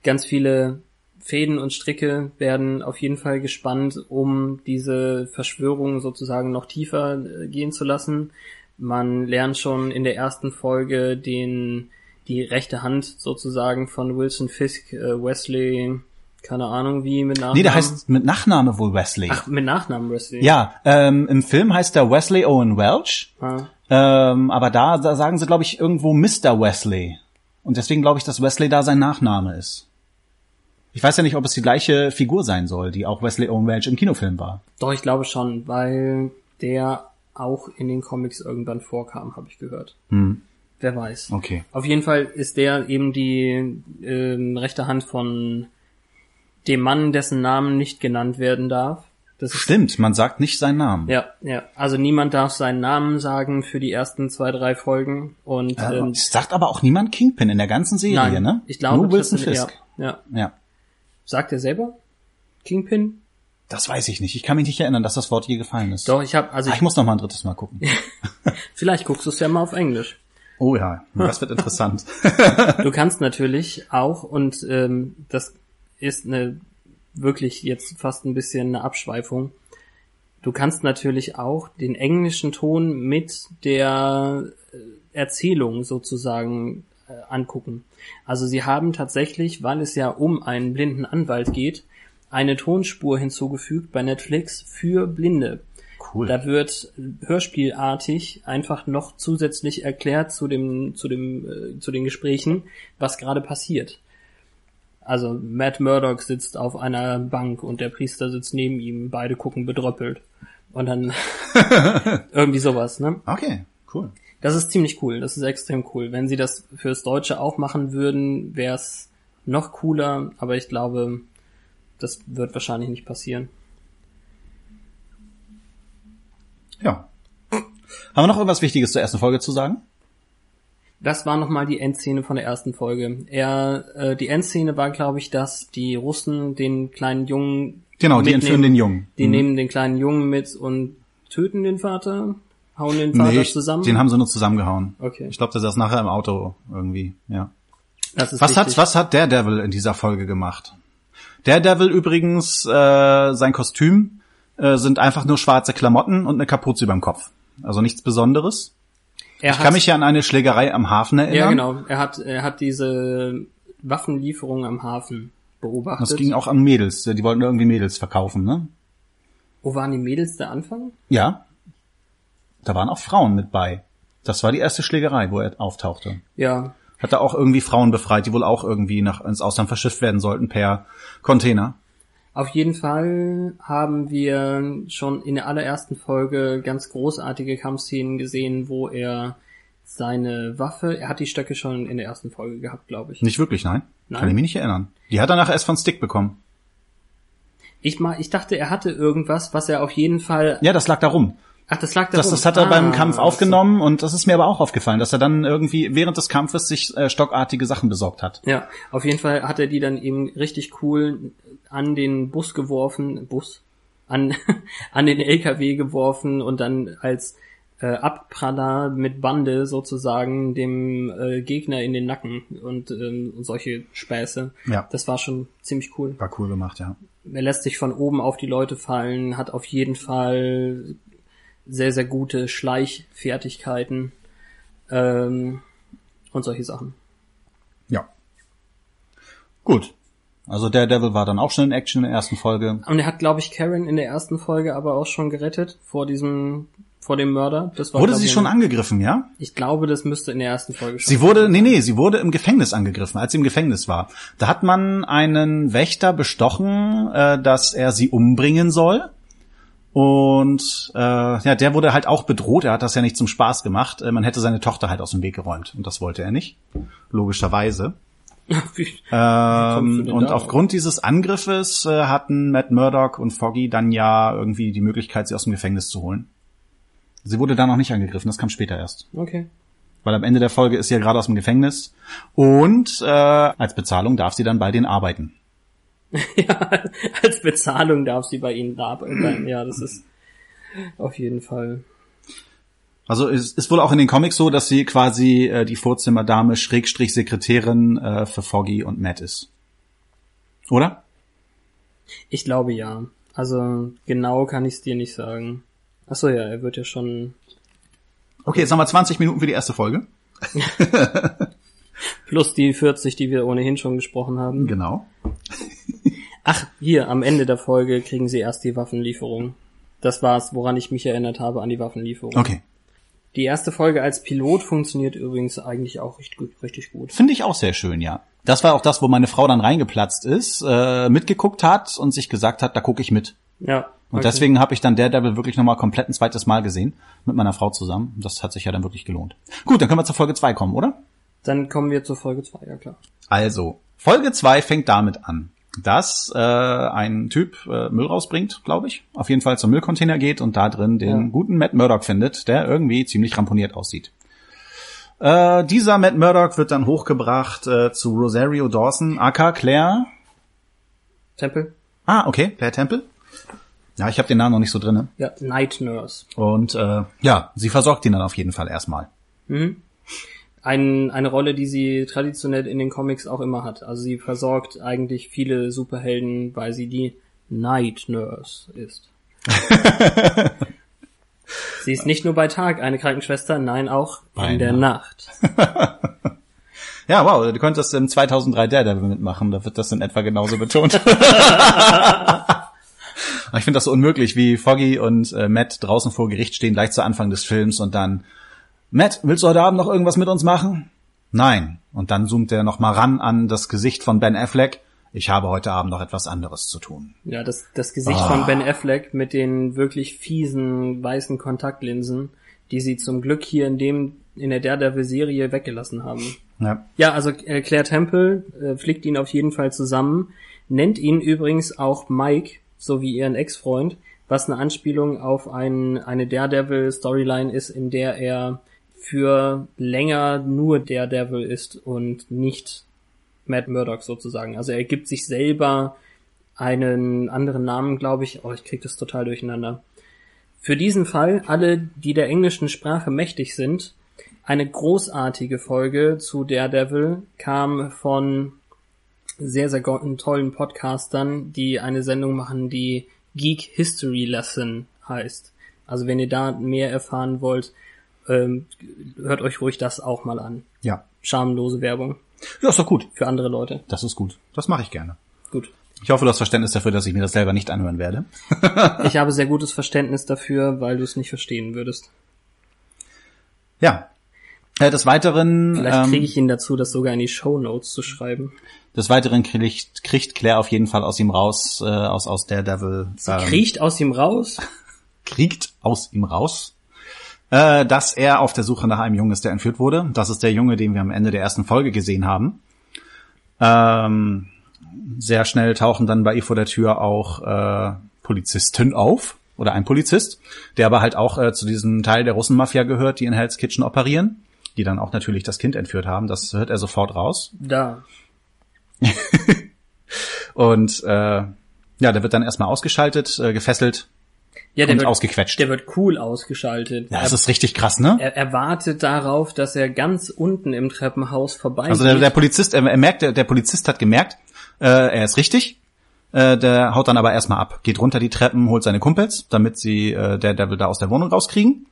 Ganz viele Fäden und Stricke werden auf jeden Fall gespannt, um diese Verschwörung sozusagen noch tiefer äh, gehen zu lassen. Man lernt schon in der ersten Folge den, die rechte Hand sozusagen von Wilson Fisk, äh, Wesley, keine Ahnung wie mit Nachnamen. Nee, der heißt mit Nachname wohl Wesley. Ach, mit Nachnamen Wesley. Ja, ähm, im Film heißt er Wesley Owen Welch, Ah, ähm, aber da, da sagen sie, glaube ich, irgendwo Mr. Wesley. Und deswegen glaube ich, dass Wesley da sein Nachname ist. Ich weiß ja nicht, ob es die gleiche Figur sein soll, die auch Wesley Owen Welch im Kinofilm war. Doch, ich glaube schon, weil der auch in den Comics irgendwann vorkam, habe ich gehört. Hm, Wer weiß. okay. Auf jeden Fall ist der eben die ähm, rechte Hand von dem Mann, dessen Namen nicht genannt werden darf. Das Stimmt, man sagt nicht seinen Namen. ja, ja. Also niemand darf seinen Namen sagen für die ersten zwei, drei Folgen. Und Äh, ähm, es sagt aber auch niemand Kingpin in der ganzen Serie, nein, ne? ich glaube, Nur Wilson Fisk. Ja, ja. Ja. Sagt er selber? Kingpin? Das weiß ich nicht. Ich kann mich nicht erinnern, dass das Wort je gefallen ist. Doch, ich habe also Ah, ich, ich muss noch mal ein drittes Mal gucken. vielleicht guckst du es ja mal auf Englisch. Oh ja, das wird interessant. Du kannst natürlich auch, und ähm, das ist eine wirklich jetzt fast ein bisschen eine Abschweifung, du kannst natürlich auch den englischen Ton mit der äh, Erzählung sozusagen äh, angucken. Also sie haben tatsächlich, weil es ja um einen blinden Anwalt geht, eine Tonspur hinzugefügt bei Netflix für Blinde. Cool. Da wird hörspielartig einfach noch zusätzlich erklärt zu dem, zu dem, äh, zu den Gesprächen, was gerade passiert. Also Matt Murdock sitzt auf einer Bank und der Priester sitzt neben ihm, beide gucken bedröppelt. Und dann irgendwie sowas, ne? Okay, cool. Das ist ziemlich cool, das ist extrem cool. Wenn sie das fürs Deutsche auch machen würden, wäre es noch cooler, aber ich glaube, das wird wahrscheinlich nicht passieren. Ja. Haben wir noch irgendwas Wichtiges zur ersten Folge zu sagen? Das war nochmal die Endszene von der ersten Folge. Er, äh, die Endszene war, glaube ich, dass die Russen den kleinen Jungen Genau, die mitnehmen. entführen den Jungen. Die Mhm. nehmen den kleinen Jungen mit und töten den Vater, hauen den Vater Nee, zusammen. den haben sie nur zusammengehauen. Okay. Ich glaube, der saß nachher im Auto irgendwie, ja. das ist Was hat, was hat Daredevil in dieser Folge gemacht? Daredevil übrigens, äh, sein Kostüm äh, sind einfach nur schwarze Klamotten und eine Kapuze überm Kopf. Also nichts Besonderes. Er Ich kann mich ja an eine Schlägerei am Hafen erinnern. ja genau. Er hat, er hat diese Waffenlieferung am Hafen beobachtet. Das ging auch an Mädels. Die wollten irgendwie Mädels verkaufen, ne? Wo waren die Mädels der Anfang? Ja. Da waren auch Frauen mit bei. Das war die erste Schlägerei, wo er auftauchte. Ja. Hat er auch irgendwie Frauen befreit, die wohl auch irgendwie nach ins Ausland verschifft werden sollten per Container. Auf jeden Fall haben wir schon in der allerersten Folge ganz großartige Kampfszenen gesehen, wo er seine Waffe, er hat die Stöcke schon in der ersten Folge gehabt, glaube ich. Nicht wirklich, nein. Nein. Kann ich mich nicht erinnern. Die hat er nachher erst von Stick bekommen. Ich mal, ich dachte, er hatte irgendwas, was er auf jeden Fall. Ja, das lag da rum. Ach, das lag da. Das, rum. das hat er Ah, beim Kampf aufgenommen und das ist mir aber auch aufgefallen, dass er dann irgendwie während des Kampfes sich äh, stockartige Sachen besorgt hat. Ja, auf jeden Fall hat er die dann eben richtig cool an den Bus geworfen, Bus, an, an den LKW geworfen und dann als äh, Abpraller mit Bande sozusagen dem äh, Gegner in den Nacken und, ähm, solche Späße. Ja. Das war schon ziemlich cool. War cool gemacht, ja. Er lässt sich von oben auf die Leute fallen, hat auf jeden Fall sehr, sehr gute Schleichfertigkeiten ähm, und solche Sachen. Ja. Gut. Also Daredevil war dann auch schon in Action in der ersten Folge. Und er hat, glaube ich, Karen in der ersten Folge aber auch schon gerettet vor diesem, vor dem Mörder. Das war, Wurde sie schon angegriffen, ja? Ich glaube, das müsste in der ersten Folge schon. Sie wurde, nee, nee, sie wurde im Gefängnis angegriffen, als sie im Gefängnis war. Da hat man einen Wächter bestochen, äh, dass er sie umbringen soll. Und äh, ja, der wurde halt auch bedroht. Er hat das ja nicht zum Spaß gemacht. Äh, man hätte seine Tochter halt aus dem Weg geräumt. Und das wollte er nicht. Logischerweise. Ähm, und darauf? aufgrund dieses Angriffes äh, hatten Matt Murdock und Foggy dann ja irgendwie die Möglichkeit, sie aus dem Gefängnis zu holen. Sie wurde da noch nicht angegriffen, das kam später erst. okay. Weil am Ende der Folge ist sie ja gerade aus dem Gefängnis. Und äh, als Bezahlung darf sie dann bei denen arbeiten. ja, als Bezahlung darf sie bei ihnen arbeiten. Ja, das ist auf jeden Fall. Also es ist wohl auch in den Comics so, dass sie quasi äh, die Vorzimmerdame Schrägstrich Sekretärin äh, für Foggy und Matt ist. Oder? Ich glaube ja. Also genau kann ich es dir nicht sagen. Ach so ja, er wird ja schon Okay, jetzt haben wir 20 Minuten für die erste Folge. plus die 40, die wir ohnehin schon gesprochen haben. Genau. Ach, hier, am Ende der Folge kriegen sie erst die Waffenlieferung. Das war's, woran ich mich erinnert habe, an die Waffenlieferung. Okay. Die erste Folge als Pilot funktioniert übrigens eigentlich auch richtig gut. Richtig gut. Finde ich auch sehr schön, ja. Das war auch das, wo meine Frau dann reingeplatzt ist, äh, mitgeguckt hat und sich gesagt hat, da gucke ich mit. Ja. Und okay. deswegen habe ich dann Daredevil wirklich nochmal komplett ein zweites Mal gesehen, mit meiner Frau zusammen. Das hat sich ja dann wirklich gelohnt. Gut, dann können wir zur Folge 2 kommen, oder? Dann kommen wir zur Folge 2, ja klar. Also, Folge 2 fängt damit an. Dass äh, ein Typ äh, Müll rausbringt, glaube ich. Auf jeden Fall zum Müllcontainer geht und da drin den Ja. guten Matt Murdock findet, der irgendwie ziemlich ramponiert aussieht. Äh, dieser Matt Murdock wird dann hochgebracht äh, zu Rosario Dawson, aka Claire. Tempel? Ah, okay, Claire Temple. Ja, ich habe den Namen noch nicht so drinne. Ja, Night Nurse. Und äh, ja, sie versorgt ihn dann auf jeden Fall erstmal. Mhm. Ein, eine Rolle, die sie traditionell in den Comics auch immer hat. Also sie versorgt eigentlich viele Superhelden, weil sie die Night Nurse ist. sie ist nicht nur bei Tag eine Krankenschwester, nein auch Bei in der Nacht. Ja, wow, du könntest im 2003 Daredevil mitmachen, da wird das in etwa genauso betont. ich finde das so unmöglich, wie Foggy und äh, Matt draußen vor Gericht stehen, gleich zu Anfang des Films und dann, Matt, willst du heute Abend noch irgendwas mit uns machen? Nein. Und dann zoomt er noch mal ran an das Gesicht von Ben Affleck. Ich habe heute Abend noch etwas anderes zu tun. Ja, das, das Gesicht Ah. von Ben Affleck mit den wirklich fiesen weißen Kontaktlinsen, die sie zum Glück hier in dem in der Daredevil-Serie weggelassen haben. Ja. Ja, also äh, Claire Temple äh, flickt ihn auf jeden Fall zusammen, nennt ihn übrigens auch Mike, so wie ihren Ex-Freund, was eine Anspielung auf ein, eine Daredevil-Storyline ist, in der er für länger nur Daredevil ist und nicht Matt Murdock sozusagen. Also er gibt sich selber einen anderen Namen, glaube ich. Oh, ich krieg das total durcheinander. Für diesen Fall, alle, die der englischen Sprache mächtig sind, eine großartige Folge zu Daredevil kam von sehr, sehr tollen Podcastern, die eine Sendung machen, die Geek History Lesson heißt. Also wenn ihr da mehr erfahren wollt, ähm, hört euch ruhig das auch mal an. Ja. Schamlose Werbung Ja, ist doch gut. für andere Leute. Das ist gut. Das mache ich gerne. Gut. Ich hoffe, du hast Verständnis dafür, dass ich mir das selber nicht anhören werde. Ich habe sehr gutes Verständnis dafür, weil du es nicht verstehen würdest. Ja. Äh, des Weiteren, Vielleicht ähm, kriege ich ihn dazu, das sogar in die Show Notes zu schreiben. des Weiteren kriegt, kriegt Claire auf jeden Fall aus ihm raus, äh, aus, aus Daredevil, ähm, Kriecht aus ihm raus. kriegt aus ihm raus, äh, dass er auf der Suche nach einem Jungen ist, der entführt wurde. Das ist der Junge, den wir am Ende der ersten Folge gesehen haben. Ähm, sehr schnell tauchen dann bei ihr vor der Tür auch äh, Polizisten auf oder ein Polizist, der aber halt auch äh, zu diesem Teil der Russenmafia gehört, die in Hell's Kitchen operieren, die dann auch natürlich das Kind entführt haben. Das hört er sofort raus. Da. Und äh, ja, der wird dann erstmal ausgeschaltet, äh, gefesselt Ja, der wird, ausgequetscht. der wird cool ausgeschaltet. ja, er, das ist richtig krass, ne? er, er wartet darauf, dass er ganz unten im Treppenhaus vorbei Also der, der Polizist, er, er merkt, der, der Polizist hat gemerkt, äh, er ist richtig. Äh, der haut dann aber erstmal ab, geht runter die Treppen, holt seine Kumpels, damit sie äh, der Devil da aus der Wohnung rauskriegen.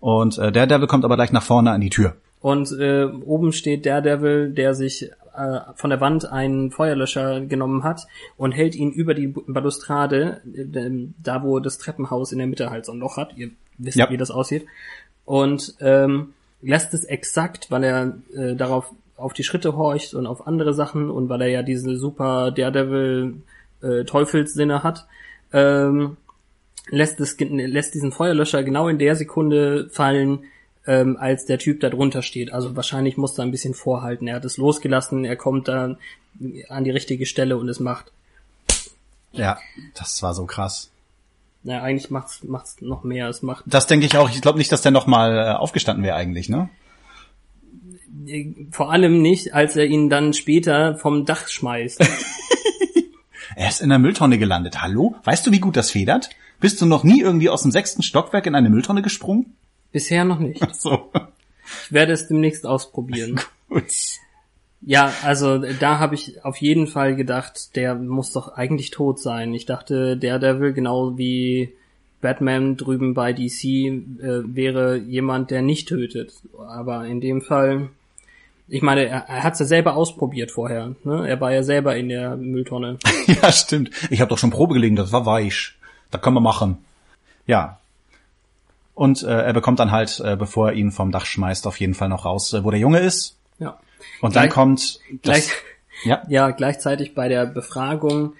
Und äh, der Devil kommt aber gleich nach vorne an die Tür. Und äh, oben steht der Devil, der sich äh, von der Wand einen Feuerlöscher genommen hat und hält ihn über die Balustrade, äh, da wo das Treppenhaus in der Mitte halt so ein Loch hat. Ihr wisst, Ja. wie das aussieht. Und ähm, lässt es exakt, weil er äh, darauf auf die Schritte horcht und auf andere Sachen und weil er ja diese super Daredevil äh, Teufelssinne hat, ähm, lässt, es, lässt diesen Feuerlöscher genau in der Sekunde fallen, ähm, als der Typ da drunter steht. Also wahrscheinlich muss er ein bisschen vorhalten. Er hat es losgelassen, er kommt da an die richtige Stelle und es macht. Ja, das war so krass. Na, eigentlich macht's, macht's noch mehr. Es macht Das denke ich auch. Ich glaube nicht, dass der noch mal äh, aufgestanden wäre eigentlich, ne? äh, vor allem nicht, als er ihn dann später vom Dach schmeißt. Er ist in der Mülltonne gelandet. Hallo? Weißt du, wie gut das federt? Bist du noch nie irgendwie aus dem sechsten Stockwerk in eine Mülltonne gesprungen? Bisher noch nicht. So. Ich werde es demnächst ausprobieren. Gut. Ja, also da habe ich auf jeden Fall gedacht, der muss doch eigentlich tot sein. Ich dachte, der Devil genau wie Batman drüben bei DC äh, wäre jemand, der nicht tötet. Aber in dem Fall, ich meine, er, er hat es ja selber ausprobiert vorher. Ne? Er war ja selber in der Mülltonne. Ja, stimmt. Ich habe doch schon Probe gelegen, das war weich. Das können wir machen. Ja. Und äh, er bekommt dann halt, äh, bevor er ihn vom Dach schmeißt, auf jeden Fall noch raus, äh, wo der Junge ist. Ja. Und dann Gleich- kommt das, Gleich, ja, ja, gleichzeitig bei der Befragung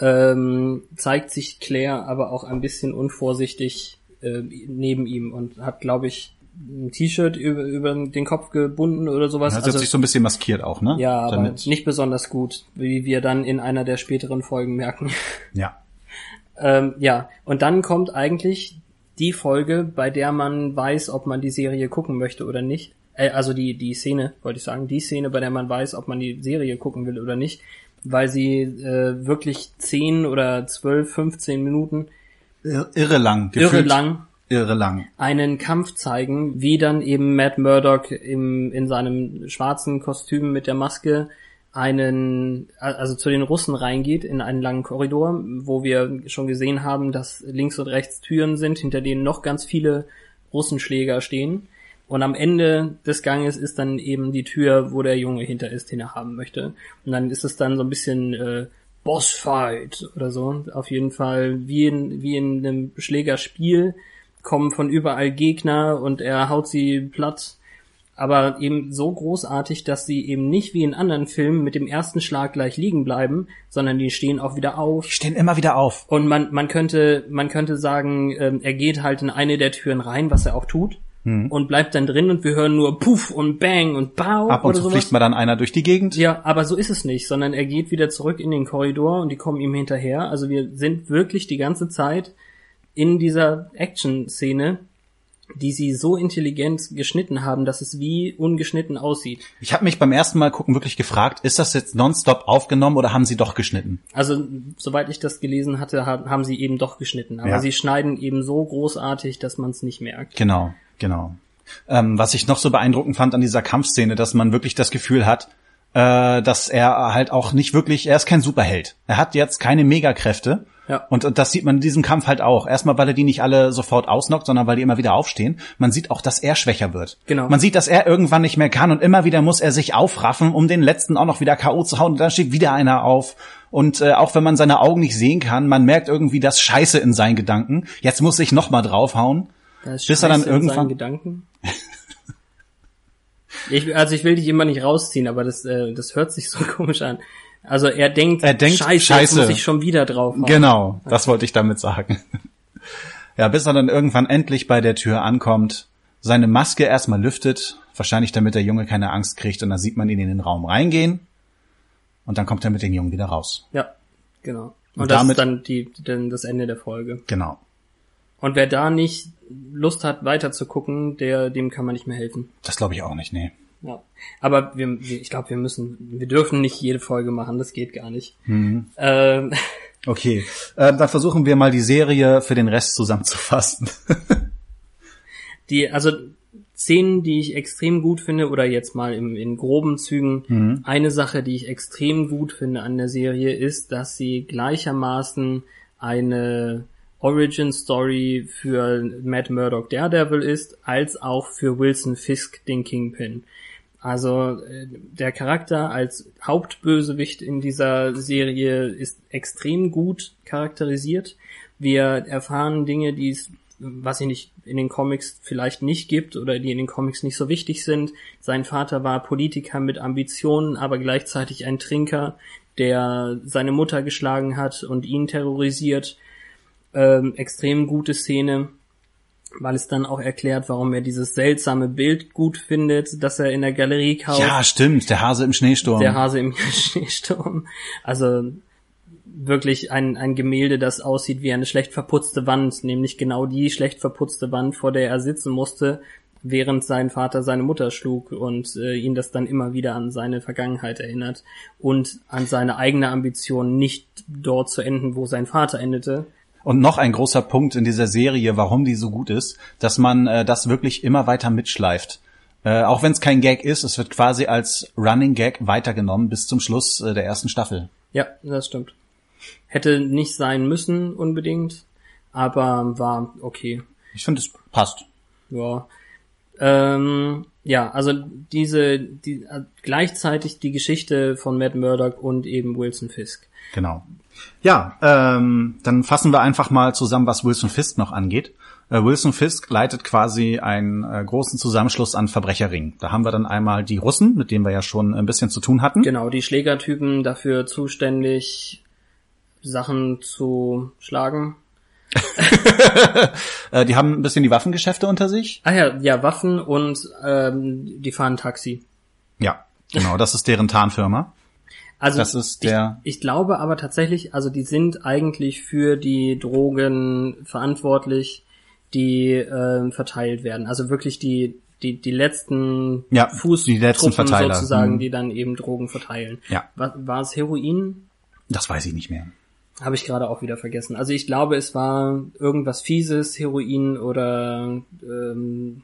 ähm, zeigt sich Claire aber auch ein bisschen unvorsichtig äh, neben ihm und hat, glaube ich, ein T-Shirt über, über den Kopf gebunden oder sowas. Er hat sich so ein bisschen maskiert auch, ne? ja, aber Damit, nicht besonders gut, wie wir dann in einer der späteren Folgen merken. ja. ähm, ja, und dann kommt eigentlich die Folge, bei der man weiß, ob man die Serie gucken möchte oder nicht. Äh, also die, die Szene, wollte ich sagen, die Szene, bei der man weiß, ob man die Serie gucken will oder nicht, weil sie äh, wirklich 10 oder 12, 15 Minuten Irre lang. irre lang Irre lang. einen Kampf zeigen, wie dann eben Matt Murdock im, in seinem schwarzen Kostüm mit der Maske einen, also zu den Russen reingeht in einen langen Korridor, wo wir schon gesehen haben, dass links und rechts Türen sind, hinter denen noch ganz viele Russenschläger stehen. Und am Ende des Ganges ist dann eben die Tür, wo der Junge hinter ist, den er haben möchte. Und dann ist es dann so ein bisschen äh, Bossfight oder so. Auf jeden Fall wie in, wie in einem Schlägerspiel kommen von überall Gegner und er haut sie platt. Aber eben so großartig, dass sie eben nicht wie in anderen Filmen mit dem ersten Schlag gleich liegen bleiben, sondern die stehen auch wieder auf. Die stehen immer wieder auf. Und man, man könnte, man könnte sagen, ähm, er geht halt in eine der Türen rein, was er auch tut, und bleibt dann drin und wir hören nur Puff und Bang und Bau Ab und zu sowas. fliegt mal dann einer durch die Gegend. Ja, aber so ist es nicht, sondern er geht wieder zurück in den Korridor und die kommen ihm hinterher. Also wir sind wirklich die ganze Zeit in dieser Action-Szene, die sie so intelligent geschnitten haben, dass es wie ungeschnitten aussieht. Ich habe mich beim ersten Mal gucken wirklich gefragt, ist das jetzt nonstop aufgenommen oder haben sie doch geschnitten? Also, soweit ich das gelesen hatte, ha- haben sie eben doch geschnitten. Aber Ja. sie schneiden eben so großartig, dass man es nicht merkt. Genau, genau. Ähm, was ich noch so beeindruckend fand an dieser Kampfszene, dass man wirklich das Gefühl hat, äh, dass er halt auch nicht wirklich, er ist kein Superheld. Er hat jetzt keine Megakräfte. Ja. Und äh, das sieht man in diesem Kampf halt auch. Erstmal, weil er die nicht alle sofort ausnockt, sondern weil die immer wieder aufstehen. Man sieht auch, dass er schwächer wird. Genau. Man sieht, dass er irgendwann nicht mehr kann und immer wieder muss er sich aufraffen, um den letzten auch noch wieder K.O. zu hauen. Und dann steht wieder einer auf. Und äh, auch wenn man seine Augen nicht sehen kann, man merkt irgendwie das Scheiße in seinen Gedanken. Jetzt muss ich noch mal draufhauen. Da ist Bis er dann irgendwann- Gedanken. Ich, also ich will dich immer nicht rausziehen, aber das, äh, das hört sich so komisch an. Also er denkt, Er denkt, Scheiße, Scheiße. muss ich schon wieder draufhauen. Genau, das wollte ich damit sagen. Ja, bis er dann irgendwann endlich bei der Tür ankommt, seine Maske erstmal lüftet, wahrscheinlich damit der Junge keine Angst kriegt und dann sieht man ihn in den Raum reingehen und dann kommt er mit den Jungen wieder raus. Ja, genau. Und, Und das damit- ist dann die, dann das Ende der Folge. Genau. Und wer da nicht Lust hat, weiter zu gucken, der, dem kann man nicht mehr helfen. Das glaube ich auch nicht, nee. Ja. Aber wir, ich glaube, wir müssen, wir dürfen nicht jede Folge machen, das geht gar nicht. Mhm. Ähm, Okay, äh, dann versuchen wir mal die Serie für den Rest zusammenzufassen. die, also Szenen, die ich extrem gut finde, oder jetzt mal im, in groben Zügen, eine Sache, die ich extrem gut finde an der Serie, ist, dass sie gleichermaßen eine Origin Story für Matt Murdock Daredevil ist, als auch für Wilson Fisk den Kingpin. Also äh, der Charakter als Hauptbösewicht in dieser Serie ist extrem gut charakterisiert. Wir erfahren Dinge, die es, was ich nicht in den Comics vielleicht nicht gibt oder die in den Comics nicht so wichtig sind. Sein Vater war Politiker mit Ambitionen, aber gleichzeitig ein Trinker, der seine Mutter geschlagen hat und ihn terrorisiert. Ähm, extrem gute Szene weil es dann auch erklärt, warum er dieses seltsame Bild gut findet, das er in der Galerie kauft. ja, stimmt, der Hase im Schneesturm. Der Hase im Schneesturm. Also wirklich ein, ein Gemälde, das aussieht wie eine schlecht verputzte Wand, nämlich genau die schlecht verputzte Wand, vor der er sitzen musste, während sein Vater seine Mutter schlug und äh, ihn das dann immer wieder an seine Vergangenheit erinnert und an seine eigene Ambition, nicht dort zu enden, wo sein Vater endete. Und noch ein großer Punkt in dieser Serie, warum die so gut ist, dass man äh, das wirklich immer weiter mitschleift. Äh, auch wenn es kein Gag ist, es wird quasi als Running Gag weitergenommen bis zum Schluss äh, der ersten Staffel. Ja, das stimmt. Hätte nicht sein müssen unbedingt, aber war okay. Ich finde, es passt. Ja. Ähm, ja, also diese die, äh, gleichzeitig die Geschichte von Matt Murdock und eben Wilson Fisk. Genau. Ja, ähm, dann fassen wir einfach mal zusammen, was Wilson Fisk noch angeht. Äh, Wilson Fisk leitet quasi einen äh, großen Zusammenschluss an Verbrecherringen. Da haben wir dann einmal die Russen, mit denen wir ja schon ein bisschen zu tun hatten. Genau, die Schlägertypen dafür zuständig, Sachen zu schlagen. Äh, die haben ein bisschen die Waffengeschäfte unter sich. Ah ja, ja, Waffen und ähm, die fahren Taxi. Ja, genau, das ist deren Tarnfirma. Also Das ist der- Ich, ich glaube aber tatsächlich, also die sind eigentlich für die Drogen verantwortlich, die ähm, verteilt werden. Also wirklich die die die letzten Ja, Fußtruppen die letzten Verteiler. sozusagen, Mhm. die dann eben Drogen verteilen. Ja. War, war es Heroin? Das weiß ich nicht mehr. Habe ich gerade auch wieder vergessen. Also ich glaube, es war irgendwas Fieses, Heroin oder ähm,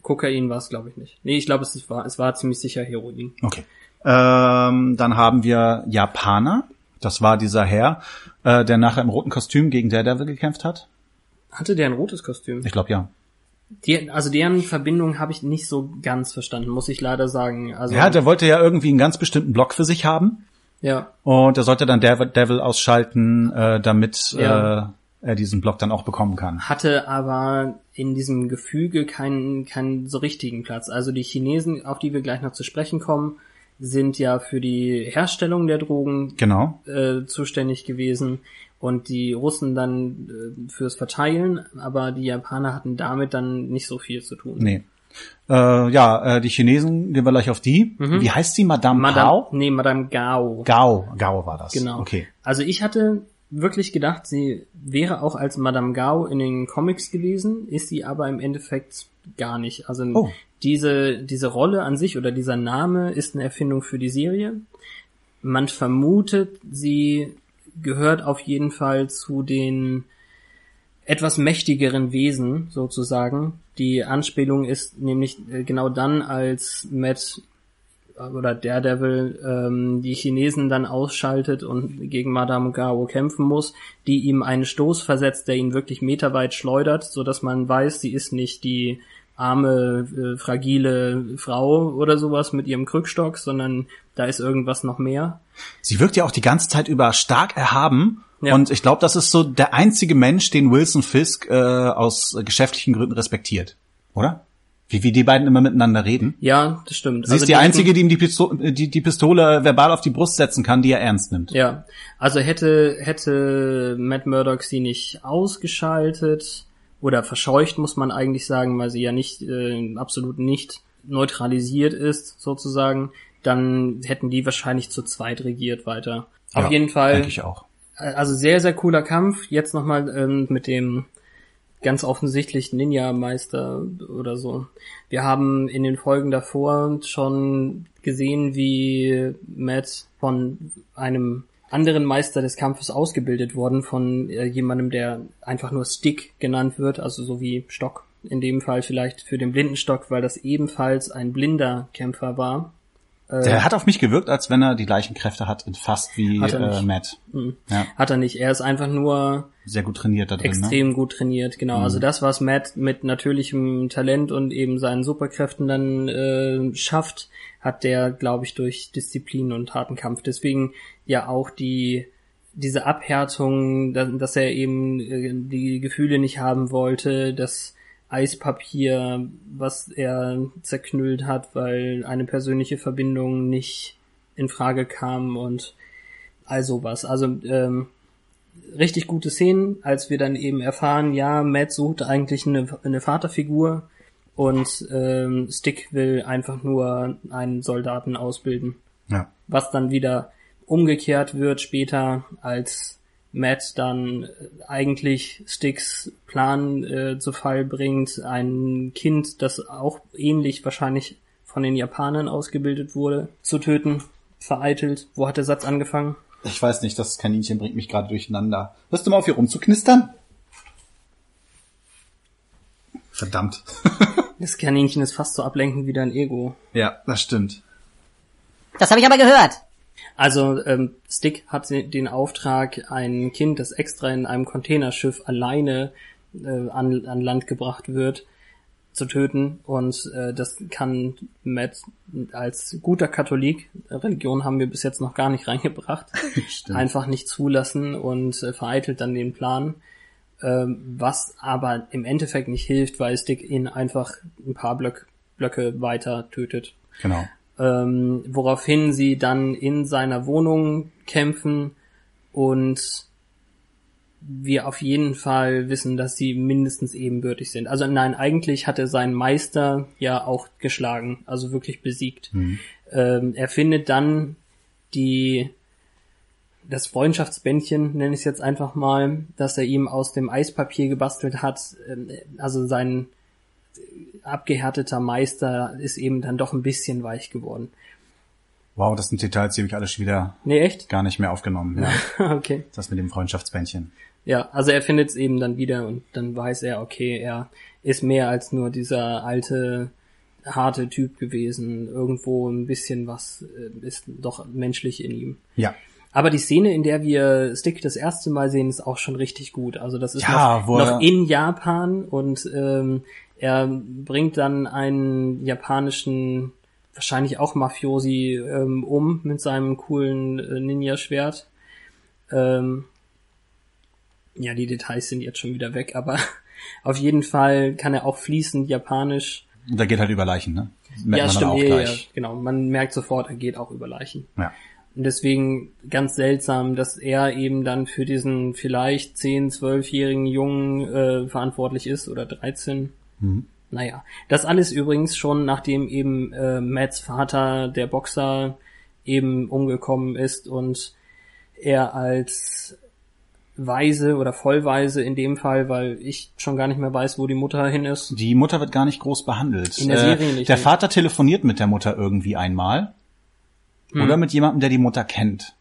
Kokain war es, glaube ich nicht. Nee, ich glaube, es war, es war ziemlich sicher Heroin. Okay. Ähm, dann haben wir Japaner. Das war dieser Herr, äh, der nachher im roten Kostüm gegen Daredevil gekämpft hat. Hatte der ein rotes Kostüm? Ich glaube ja. Die, also deren Verbindung habe ich nicht so ganz verstanden, muss ich leider sagen. Also Ja, der wollte ja irgendwie einen ganz bestimmten Block für sich haben. ja, Und er sollte dann Devil, Devil ausschalten, äh, damit Ja. äh, er diesen Block dann auch bekommen kann. hatte aber in diesem Gefüge keinen keinen so richtigen Platz. Also die Chinesen, auf die wir gleich noch zu sprechen kommen, sind ja für die Herstellung der Drogen Genau. äh, zuständig gewesen und die Russen dann äh, fürs Verteilen, aber die Japaner hatten damit dann nicht so viel zu tun. Nee. Äh, ja, äh, die Chinesen, gehen wir gleich auf die. Wie heißt die? Madame, Madame, Pao? nee, Madame Gao. Gao. Gao war das. Genau. Okay. Also ich hatte wirklich gedacht, sie wäre auch als Madame Gao in den Comics gewesen, ist sie aber im Endeffekt gar nicht. Also Oh. Diese, diese Rolle an sich oder dieser Name ist eine Erfindung für die Serie. Man vermutet, sie gehört auf jeden Fall zu den etwas mächtigeren Wesen sozusagen. Die Anspielung ist nämlich äh, genau dann, als Matt oder Daredevil ähm, die Chinesen dann ausschaltet und gegen Madame Gao kämpfen muss, die ihm einen Stoß versetzt, der ihn wirklich meterweit schleudert, so dass man weiß, sie ist nicht die arme, äh, fragile Frau oder sowas mit ihrem Krückstock, sondern da ist irgendwas noch mehr. Sie wirkt ja auch die ganze Zeit über stark erhaben. Ja. Und ich glaube, das ist so der einzige Mensch, den Wilson Fisk äh, aus äh, geschäftlichen Gründen respektiert. Oder? Wie, wie die beiden immer miteinander reden. Ja, das stimmt. Sie Also ist die hätten- einzige, die ihm die, Pisto die, die Pistole verbal auf die Brust setzen kann, die er ernst nimmt. Ja, also hätte hätte Matt Murdock sie nicht ausgeschaltet oder verscheucht, muss man eigentlich sagen, weil sie ja nicht äh, absolut nicht neutralisiert ist sozusagen, dann hätten die wahrscheinlich zu zweit regiert weiter. Auf Ja, jeden Fall, Denke ich auch. also sehr sehr cooler Kampf. Jetzt nochmal ähm, mit dem ganz offensichtlich Ninja-Meister oder so. Wir haben in den Folgen davor schon gesehen, wie Matt von einem anderen Meister des Kampfes ausgebildet worden, von äh, jemandem, der einfach nur Stick genannt wird, also so wie Stock. In dem Fall vielleicht für den Blindenstock, weil das ebenfalls ein blinder Kämpfer war. Der hat auf mich gewirkt, als wenn er die gleichen Kräfte hat, fast wie äh. Matt. Mhm. Ja, Hat er nicht. Er ist einfach nur sehr gut trainiert da drin. Ne? extrem gut trainiert, genau. Also das, was Matt mit natürlichem Talent und eben seinen Superkräften dann äh, schafft, hat der, glaube ich, durch Disziplin und harten Kampf. Deswegen ja auch die diese Abhärtung, dass, dass er eben äh, die Gefühle nicht haben wollte, das Eispapier, was er zerknüllt hat, weil eine persönliche Verbindung nicht in Frage kam und all sowas. Also ähm, richtig gute Szenen, als wir dann eben erfahren, ja, Matt sucht eigentlich eine, eine Vaterfigur und ähm, Stick will einfach nur einen Soldaten ausbilden. Ja. Was dann wieder umgekehrt wird später, als Matt dann eigentlich Sticks Plan äh, zu Fall bringt, ein Kind, das auch ähnlich wahrscheinlich von den Japanern ausgebildet wurde, zu töten, vereitelt. Wo hat der Satz angefangen? Ich weiß nicht, das Kaninchen bringt mich gerade durcheinander. Hörst du mal auf, hier rumzuknistern? Verdammt. Das Kaninchen ist fast so ablenkend wie dein Ego. ja, das stimmt. Das habe ich aber gehört. Also ähm, Stick hat den Auftrag, ein Kind, das extra in einem Containerschiff alleine äh, an, an Land gebracht wird, zu töten. Und äh, das kann Matt als guter Katholik, Religion haben wir bis jetzt noch gar nicht reingebracht, Stimmt. einfach nicht zulassen und äh, vereitelt dann den Plan. Ähm, was aber im Endeffekt nicht hilft, weil Stick ihn einfach ein paar Blöck, Blöcke weiter tötet Genau. Ähm, woraufhin sie dann in seiner Wohnung kämpfen und wir auf jeden Fall wissen, dass sie mindestens ebenbürtig sind. Also nein, eigentlich hat er seinen Meister ja auch geschlagen, also wirklich besiegt. Ähm, er findet dann die das Freundschaftsbändchen, nenne ich es jetzt einfach mal, dass er ihm aus dem Eispapier gebastelt hat. Ähm, Also sein abgehärteter Meister ist eben dann doch ein bisschen weich geworden. Wow, das sind Details, die habe ich alle schon wieder Nee, echt? gar nicht mehr aufgenommen. Ja. okay. Das mit dem Freundschaftsbändchen. Ja, also er findet es eben dann wieder und dann weiß er, okay, er ist mehr als nur dieser alte, harte Typ gewesen. Irgendwo ein bisschen was äh, ist doch menschlich in ihm. Ja. Aber die Szene, in der wir Stick das erste Mal sehen, ist auch schon richtig gut. Also das ist Ja, noch, noch in Japan und ähm, er bringt dann einen japanischen, wahrscheinlich auch Mafiosi, ähm, um mit seinem coolen äh, Ninja-Schwert. Ähm, ja, die Details sind jetzt schon wieder weg, aber auf jeden Fall kann er auch fließend Japanisch. Und da geht halt über Leichen, ne? Merkt ja, stimmt, auch ja, ja, genau. Man merkt sofort, er geht auch über Leichen. Ja. Und deswegen ganz seltsam, dass er eben dann für diesen vielleicht 10, 12-jährigen Jungen äh, verantwortlich ist oder 13. Mhm. Naja, das alles übrigens schon, nachdem eben äh, Matts Vater, der Boxer, eben umgekommen ist und er als Weise oder Vollweise in dem Fall, weil ich schon gar nicht mehr weiß, wo die Mutter hin ist. Die Mutter wird gar nicht groß behandelt. In der Serie nicht, Der. Vater telefoniert mit der Mutter irgendwie einmal. Hm. Oder mit jemandem, der die Mutter kennt.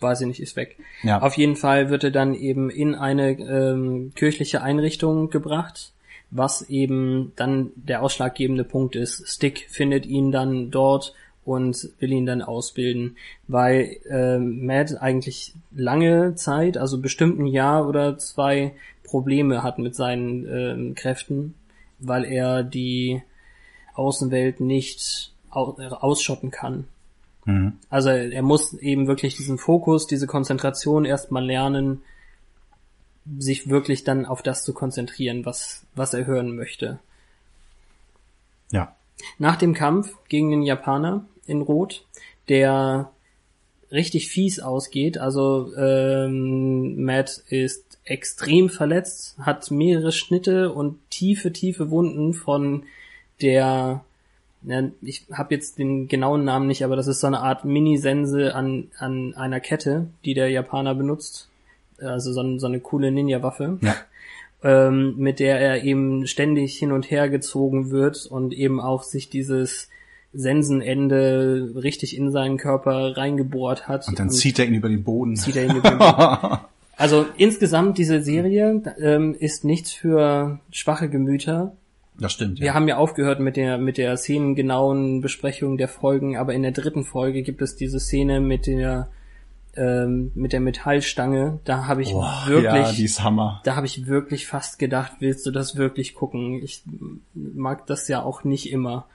weiß ich nicht, ist weg. Ja. Auf jeden Fall wird er dann eben in eine ähm, kirchliche Einrichtung gebracht, was eben dann der ausschlaggebende Punkt ist. Stick findet ihn dann dort und will ihn dann ausbilden, weil ähm, Matt eigentlich lange Zeit, also bestimmt ein Jahr oder zwei, Probleme hat mit seinen ähm, Kräften, weil er die Außenwelt nicht au ausschotten kann. Mhm. Also er muss eben wirklich diesen Fokus, diese Konzentration erstmal lernen, sich wirklich dann auf das zu konzentrieren, was, was er hören möchte. Ja. Nach dem Kampf gegen den Japaner in Rot, der richtig fies ausgeht, also ähm, Matt ist extrem verletzt, hat mehrere Schnitte und tiefe, tiefe Wunden von der ja, ich habe jetzt den genauen Namen nicht, aber das ist so eine Art Mini-Sense an, an einer Kette, die der Japaner benutzt. Also so, so eine coole Ninja-Waffe, Ja. ähm, mit der er eben ständig hin und her gezogen wird und eben auch sich dieses Sensenende richtig in seinen Körper reingebohrt hat. Und dann zieht er ihn über den Boden. zieht er ihn über den Boden. Also insgesamt diese Serie ähm, ist nichts für schwache Gemüter. Das stimmt, Wir ja. haben ja aufgehört mit der mit der szenengenauen Besprechung der Folgen, aber in der dritten Folge gibt es diese Szene mit der ähm, mit der Metallstange. Da habe ich Boah, wirklich, ja, die ist Hammer. da habe ich wirklich fast gedacht, willst du das wirklich gucken? Ich mag das ja auch nicht immer.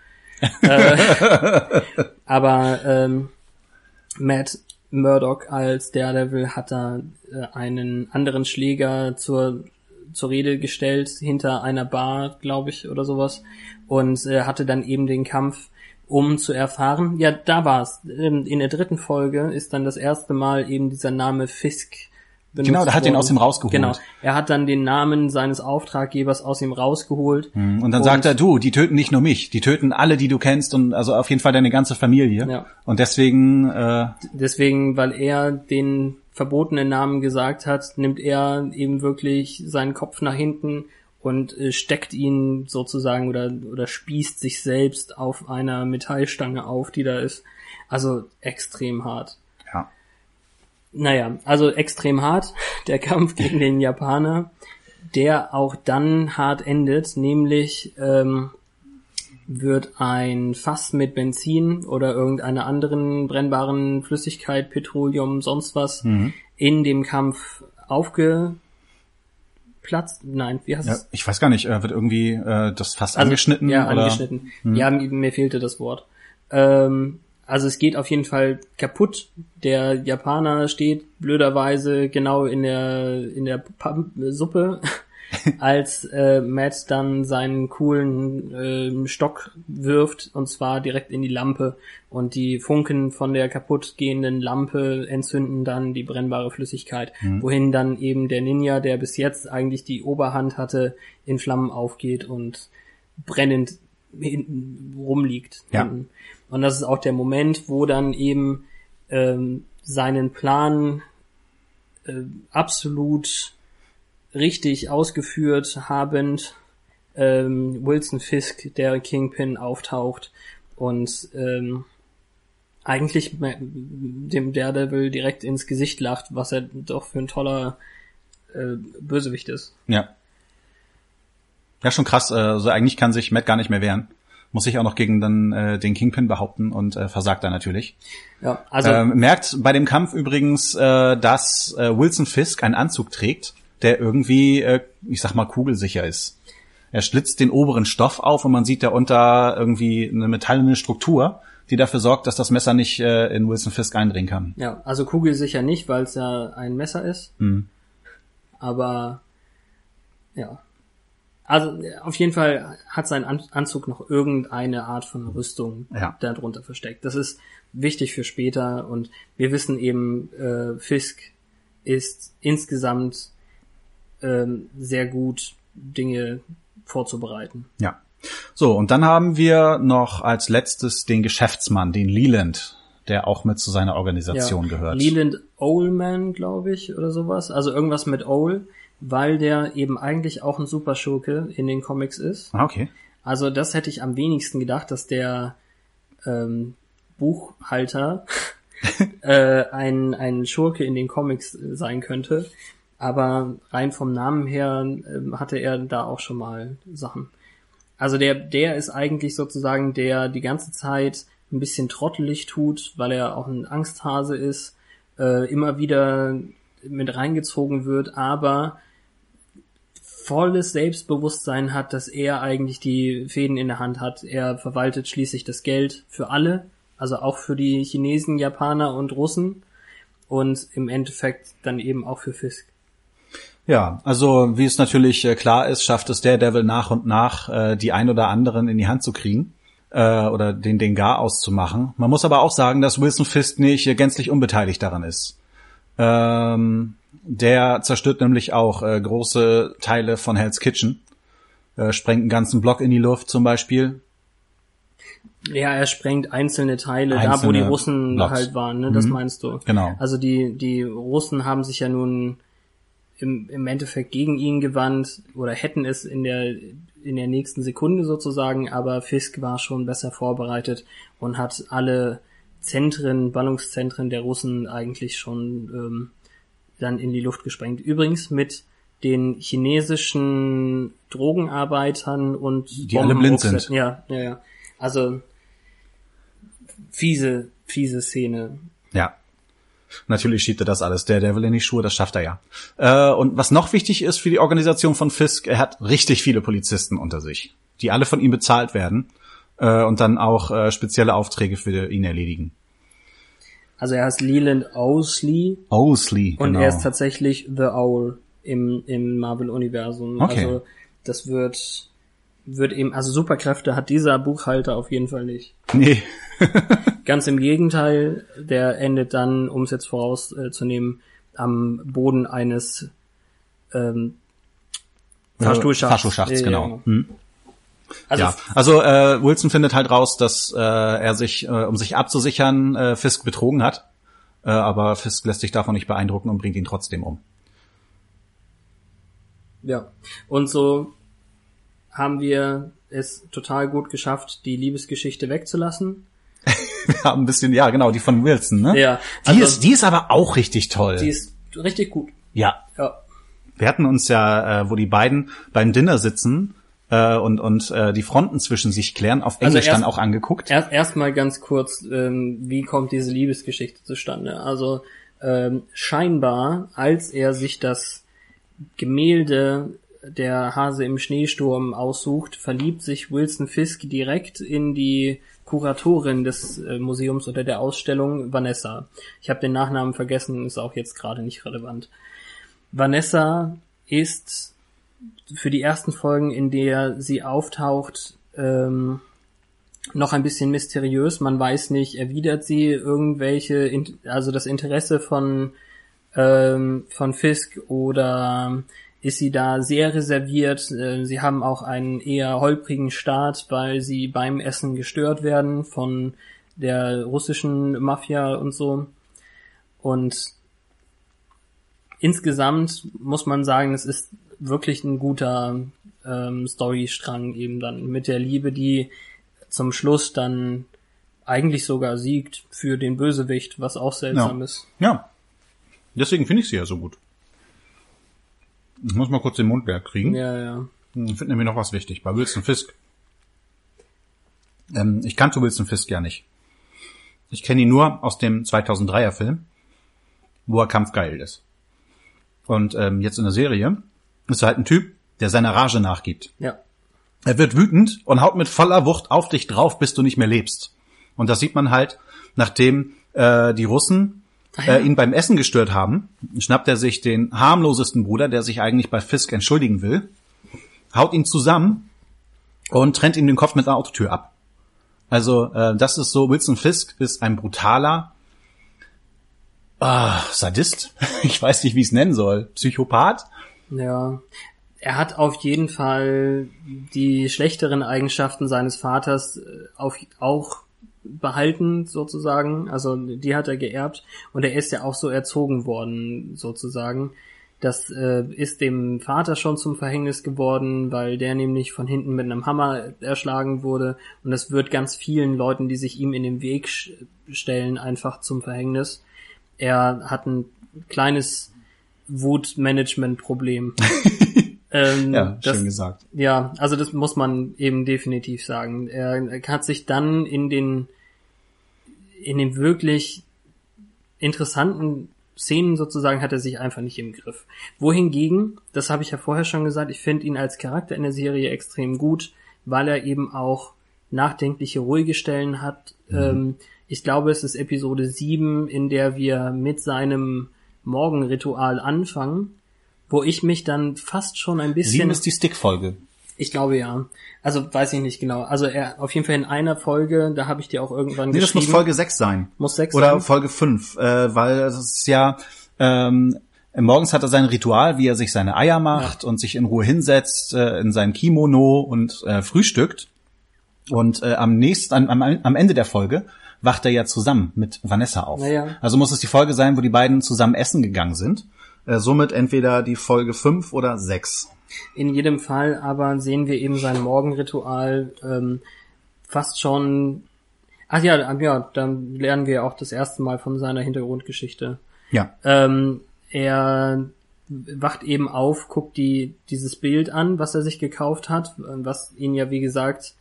äh, aber ähm, Matt Murdock als Daredevil hat da äh, einen anderen Schläger zur zur Rede gestellt hinter einer Bar, glaube ich, oder sowas und äh, hatte dann eben den Kampf, um zu erfahren. Ja, da war's. Ähm, In der dritten Folge ist dann das erste Mal eben dieser Name Fisk. benutzt Genau, der hat den worden. aus ihm rausgeholt. Genau. Er hat dann den Namen seines Auftraggebers aus ihm rausgeholt. Und dann sagt er, du, die töten nicht nur mich, die töten alle, die du kennst und also auf jeden Fall deine ganze Familie. Ja. Und deswegen, äh, Deswegen, weil er den verbotenen Namen gesagt hat, nimmt er eben wirklich seinen Kopf nach hinten und äh, steckt ihn sozusagen oder, oder spießt sich selbst auf einer Metallstange auf, die da ist. Also extrem hart. ja. Naja, also extrem hart, der Kampf gegen den Japaner, der auch dann hart endet, nämlich ähm, wird ein Fass mit Benzin oder irgendeiner anderen brennbaren Flüssigkeit, Petroleum, sonst was, in dem Kampf aufgeplatzt. Nein, wie heißt ja. es? Ich weiß gar nicht, äh, wird irgendwie äh, das fast Also, angeschnitten? Ja, oder? Hm. angeschnitten. Ja, mir, fehlte das Wort. Ähm, also es geht auf jeden Fall kaputt. Der Japaner steht blöderweise genau in der in der Pam- Suppe als äh, Matt dann seinen coolen ähm, Stock wirft und zwar direkt in die Lampe und die Funken von der kaputtgehenden Lampe entzünden dann die brennbare Flüssigkeit, wohin dann eben der Ninja, der bis jetzt eigentlich die Oberhand hatte, in Flammen aufgeht und brennend hinten rumliegt. Ja. Hinten. Und das ist auch der Moment, wo dann eben ähm, seinen Plan äh, absolut richtig ausgeführt habend ähm, Wilson Fisk, der Kingpin, auftaucht und ähm, eigentlich dem Daredevil direkt ins Gesicht lacht, was er doch für ein toller äh, Bösewicht ist. Ja. Ja, schon krass. Äh, Also eigentlich kann sich Matt gar nicht mehr wehren. Muss sich auch noch gegen dann äh, den Kingpin behaupten und äh, versagt er natürlich. Ja, also Ähm, merkt bei dem Kampf übrigens, äh, dass äh, Wilson Fisk einen Anzug trägt, der irgendwie, äh, ich sag mal, kugelsicher ist. Er schlitzt den oberen Stoff auf und man sieht darunter irgendwie eine metallene Struktur, die dafür sorgt, dass das Messer nicht äh, in Wilson Fisk eindringen kann. ja, also kugelsicher nicht, weil es ja ein Messer ist. Mhm. Aber ja. Also auf jeden Fall hat sein An Anzug noch irgendeine Art von Rüstung Ja. darunter versteckt. Das ist wichtig für später und wir wissen eben, äh, Fisk ist insgesamt ähm, sehr gut, Dinge vorzubereiten. Ja. So, und dann haben wir noch als letztes den Geschäftsmann, den Leland, der auch mit zu seiner Organisation gehört. Leland Owlman, glaube ich, oder sowas. Also irgendwas mit Owl, weil der eben eigentlich auch ein Superschurke in den Comics ist. Ah, okay. Also das hätte ich am wenigsten gedacht, dass der ähm, Buchhalter äh, ein, ein Schurke in den Comics sein könnte. Aber rein vom Namen her ähm, hatte er da auch schon mal Sachen. Also der, der ist eigentlich sozusagen der die ganze Zeit ein bisschen trottelig tut, weil er auch ein Angsthase ist, äh, immer wieder mit reingezogen wird, aber volles Selbstbewusstsein hat, dass er eigentlich die Fäden in der Hand hat. Er verwaltet schließlich das Geld für alle, also auch für die Chinesen, Japaner und Russen und im Endeffekt dann eben auch für Fisk. Ja, also wie es natürlich äh, klar ist, schafft es Daredevil nach und nach, äh, die ein oder anderen in die Hand zu kriegen äh, oder den den Gar auszumachen. Man muss aber auch sagen, dass Wilson Fisk nicht äh, gänzlich unbeteiligt daran ist. Ähm, der zerstört nämlich auch äh, große Teile von Hell's Kitchen, äh, sprengt einen ganzen Block in die Luft zum Beispiel. Ja, er sprengt einzelne Teile, da wo Einzelne die Russen Blocks. halt waren, ne? Das meinst du. Genau. Also die, die Russen haben sich ja nun im, im Endeffekt gegen ihn gewandt oder hätten es in der, in der nächsten Sekunde sozusagen, aber Fisk war schon besser vorbereitet und hat alle Zentren, Ballungszentren der Russen eigentlich schon ähm, dann in die Luft gesprengt. Übrigens mit den chinesischen Drogenarbeitern und Die alle blind sind. Ja, ja, ja. Also fiese, fiese Szene. Natürlich schiebt er das alles. Der Devil in die Schuhe, das schafft er ja. Äh, und was noch wichtig ist für die Organisation von Fisk, er hat richtig viele Polizisten unter sich, die alle von ihm bezahlt werden äh, und dann auch äh, spezielle Aufträge für ihn erledigen. Also er heißt Leland Owsley Owsley, und genau. er ist tatsächlich The Owl im, im Marvel-Universum. Okay. Also das wird, wird eben, also Superkräfte hat dieser Buchhalter auf jeden Fall nicht. nee. Ganz im Gegenteil, der endet dann, um es jetzt vorauszunehmen, am Boden eines ähm, Fahrstuhlschachts. Fahrstuhlschachts, Ja, genau. ja, Hm. Also ja, also äh, Wilson findet halt raus, dass äh, er sich, äh, um sich abzusichern, äh, Fisk betrogen hat. Äh, aber Fisk lässt sich davon nicht beeindrucken und bringt ihn trotzdem um. Ja. Und so haben wir es total gut geschafft, die Liebesgeschichte wegzulassen. Wir haben ein bisschen, ja genau, die von Wilson, ne? Ja. Die, also, ist, die ist aber auch richtig toll. die ist richtig gut. ja, Ja. wir hatten uns ja, äh, wo die beiden beim Dinner sitzen äh, und und äh, die Fronten zwischen sich klären, auf Englisch Also erst- dann auch angeguckt. Erst erstmal ganz kurz, ähm, wie kommt diese Liebesgeschichte zustande? Also ähm, scheinbar, als er sich das Gemälde der Hase im Schneesturm aussucht, verliebt sich Wilson Fisk direkt in die Kuratorin des äh, Museums oder der Ausstellung, Vanessa. Ich habe den Nachnamen vergessen, ist auch jetzt gerade nicht relevant. Vanessa ist für die ersten Folgen, in der sie auftaucht, ähm, noch ein bisschen mysteriös. Man weiß nicht, erwidert sie irgendwelche, also das Interesse von ähm, von Fisk oder ist sie da sehr reserviert. Äh, Sie haben auch einen eher holprigen Start, weil sie beim Essen gestört werden von der russischen Mafia und so. Und insgesamt muss man sagen, es ist wirklich ein guter ähm, Storystrang eben dann mit der Liebe, die zum Schluss dann eigentlich sogar siegt für den Bösewicht, was auch seltsam Ja. ist. Ja. Deswegen finde ich sie ja so gut. Ich muss mal kurz den Mund leer kriegen. Ja, ja. Ich finde nämlich noch was wichtig. Bei Wilson Fisk. Ähm, ich kannte Wilson Fisk ja nicht. Ich kenne ihn nur aus dem 2003er Film, wo er kampfgeil ist. Und ähm, jetzt in der Serie ist er halt ein Typ, der seiner Rage nachgibt. Ja. Er wird wütend und haut mit voller Wucht auf dich drauf, bis du nicht mehr lebst. Und das sieht man halt, nachdem äh, die Russen äh, ihn beim Essen gestört haben, schnappt er sich den harmlosesten Bruder, der sich eigentlich bei Fisk entschuldigen will, haut ihn zusammen und trennt ihm den Kopf mit einer Autotür ab. Also äh, das ist so, Wilson Fisk ist ein brutaler ah, Sadist. Ich weiß nicht, wie ich es nennen soll. Psychopath. Ja. Er hat auf jeden Fall die schlechteren Eigenschaften seines Vaters äh, auf, auch behalten, sozusagen. Also die hat er geerbt. Und er ist ja auch so erzogen worden, sozusagen. Das äh, ist dem Vater schon zum Verhängnis geworden, weil der nämlich von hinten mit einem Hammer erschlagen wurde. Und das wird ganz vielen Leuten, die sich ihm in den Weg stellen, einfach zum Verhängnis. Er hat ein kleines Wutmanagement-Problem. ähm, Ja, das, schön gesagt. ja, also das muss man eben definitiv sagen. Er hat sich dann in den in den wirklich interessanten Szenen sozusagen hat er sich einfach nicht im Griff. Wohingegen, das habe ich ja vorher schon gesagt, ich finde ihn als Charakter in der Serie extrem gut, weil er eben auch nachdenkliche, ruhige Stellen hat. Ähm, ich glaube, es ist Episode 7, in der wir mit seinem Morgenritual anfangen, wo ich mich dann fast schon ein bisschen Sieben ist die Stick-Folge. ich glaube ja. Also weiß ich nicht genau. Also er auf jeden Fall in einer Folge, da habe ich dir auch irgendwann Nee, das geschrieben. muss Folge 6 sein. Muss sechs Oder sein? Folge 5, äh, weil es ist ja, ähm, morgens hat er sein Ritual, wie er sich seine Eier macht und sich in Ruhe hinsetzt, äh, in sein Kimono und äh, frühstückt. Und äh, am nächsten, am, am, Ende der Folge wacht er ja zusammen mit Vanessa auf. Naja. Also muss es die Folge sein, wo die beiden zusammen essen gegangen sind. Äh, somit entweder die Folge 5 oder 6. In jedem Fall aber sehen wir eben sein Morgenritual ähm, fast schon. Ach ja, ja, dann lernen wir auch das erste Mal von seiner Hintergrundgeschichte. Ja. Ähm, er wacht eben auf, guckt die, dieses Bild an, was er sich gekauft hat, was ihn ja, wie gesagt,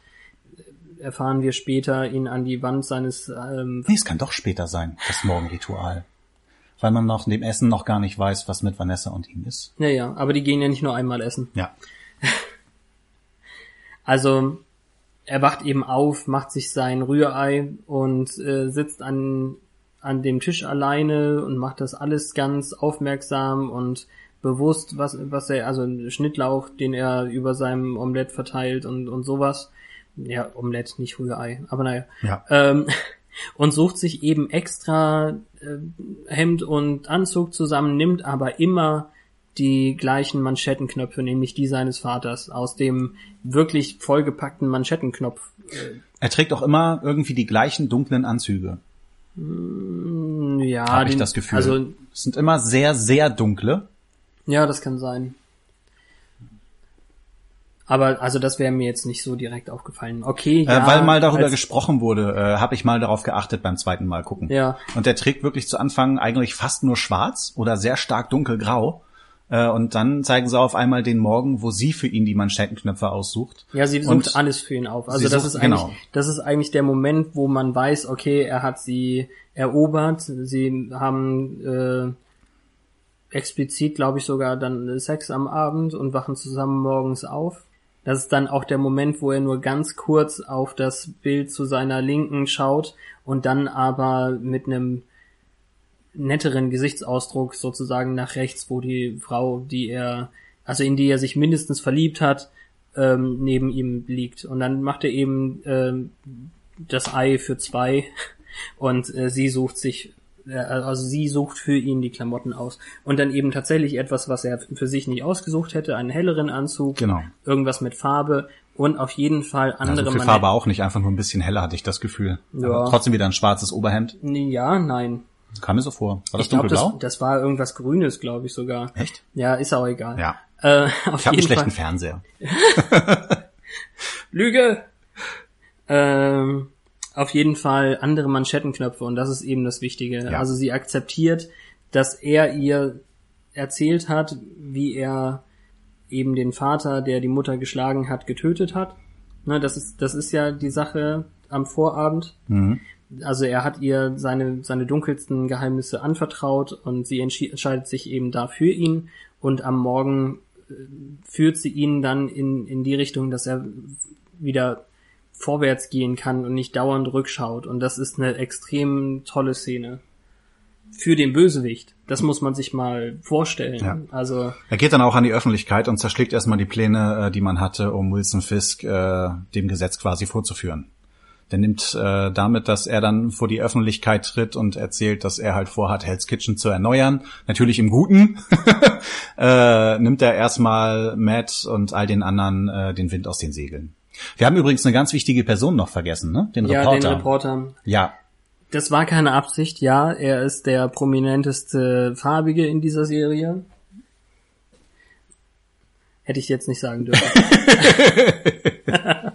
erfahren wir später, ihn an die Wand seines ähm, Nee, es kann doch später sein, das Morgenritual. Weil man nach dem Essen noch gar nicht weiß, was mit Vanessa und ihm ist. Ja, ja, aber die gehen ja nicht nur einmal essen. Ja. Also er wacht eben auf, macht sich sein Rührei und äh, sitzt an, an dem Tisch alleine und macht das alles ganz aufmerksam und bewusst, was, was er, also Schnittlauch, den er über seinem Omelett verteilt und, und sowas. Ja, Omelett, nicht Rührei, aber naja. Ja. Ähm, und sucht sich eben extra äh, Hemd und Anzug zusammen, nimmt aber immer die gleichen Manschettenknöpfe, nämlich die seines Vaters, aus dem wirklich vollgepackten Manschettenknopf. Er trägt auch immer irgendwie die gleichen dunklen Anzüge, Ja, habe ich das Gefühl. Also, es sind immer sehr, sehr dunkle. ja, das kann sein. Aber also das wäre mir jetzt nicht so direkt aufgefallen. Okay, ja, äh, weil mal darüber gesprochen wurde, äh, habe ich mal darauf geachtet beim zweiten Mal gucken. Ja. Und der trägt wirklich zu Anfang eigentlich fast nur schwarz oder sehr stark dunkelgrau. Äh, und dann zeigen sie auf einmal den Morgen, wo sie für ihn die Manschettenknöpfe aussucht. Ja, sie sucht Und alles für ihn auf. Also das sucht- ist eigentlich, genau. das ist eigentlich der Moment, wo man weiß, okay, er hat sie erobert. Sie haben äh, explizit, glaube ich, sogar dann Sex am Abend und wachen zusammen morgens auf. Das ist dann auch der Moment, wo er nur ganz kurz auf das Bild zu seiner Linken schaut und dann aber mit einem netteren Gesichtsausdruck sozusagen nach rechts, wo die Frau, die er also in die er sich mindestens verliebt hat, ähm, neben ihm liegt. Und dann macht er eben ähm, das Ei für zwei und äh, sie sucht sich, also sie sucht für ihn die Klamotten aus. Und dann eben tatsächlich etwas, was er für sich nicht ausgesucht hätte, einen helleren Anzug, Genau. irgendwas mit Farbe und auf jeden Fall andere Also viel Farbe auch nicht, einfach nur ein bisschen heller hatte ich das Gefühl. Ja. Aber trotzdem wieder ein schwarzes Oberhemd. Ja, nein. Kam mir so vor. War das Ich glaube, das, dunkelblau? das war irgendwas Grünes, glaube ich sogar. Echt? Ja, ist auch egal. Ja. Äh, Ich habe einen schlechten. Fernseher. Lüge! Ähm, auf jeden Fall andere Manschettenknöpfe und das ist eben das Wichtige. Ja. Also sie akzeptiert, dass er ihr erzählt hat, wie er eben den Vater, der die Mutter geschlagen hat, getötet hat. Ne, das ist, das ist ja die Sache am Vorabend. Mhm. Also er hat ihr seine, seine dunkelsten Geheimnisse anvertraut und sie entscheidet sich eben da für ihn und am Morgen äh, führt sie ihn dann in, in die Richtung, dass er wieder vorwärts gehen kann und nicht dauernd rückschaut und das ist eine extrem tolle Szene. Für den Bösewicht. Das muss man sich mal vorstellen. Ja. Also, Er geht dann auch an die Öffentlichkeit und zerschlägt erstmal die Pläne, äh, die man hatte, um Wilson Fisk äh, dem Gesetz quasi vorzuführen. Der nimmt äh, damit, dass er dann vor die Öffentlichkeit tritt und erzählt, dass er halt vorhat, Hell's Kitchen zu erneuern. Natürlich im Guten. äh, nimmt er erstmal Matt und all den anderen äh, den Wind aus den Segeln. Wir haben übrigens eine ganz wichtige Person noch vergessen, ne? Den ja, Reporter. den Reporter. Ja, Das war keine Absicht, ja. Er ist der prominenteste Farbige in dieser Serie. Hätte ich jetzt nicht sagen dürfen.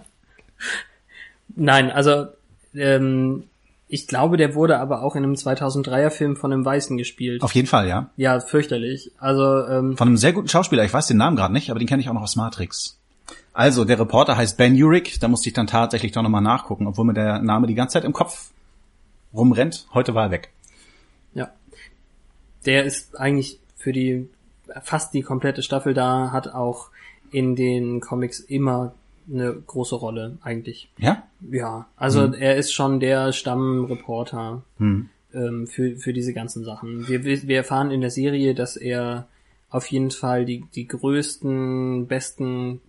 Nein, also ähm, ich glaube, der wurde aber auch in einem 2003er Film von einem Weißen gespielt. auf jeden Fall, ja. Ja, fürchterlich. Also ähm, Von einem sehr guten Schauspieler, ich weiß den Namen gerade nicht, aber den kenne ich auch noch aus Matrix. Also, der Reporter heißt Ben Urich, da musste ich dann tatsächlich doch nochmal nachgucken, obwohl mir der Name die ganze Zeit im Kopf rumrennt. Heute war er weg. Ja. Der ist eigentlich für die fast die komplette Staffel da, hat auch in den Comics immer eine große Rolle eigentlich. Ja? Ja, also er ist schon der Stammreporter Hm. ähm, für, für diese ganzen Sachen. Wir, wir wir erfahren in der Serie, dass er auf jeden Fall die, die größten, besten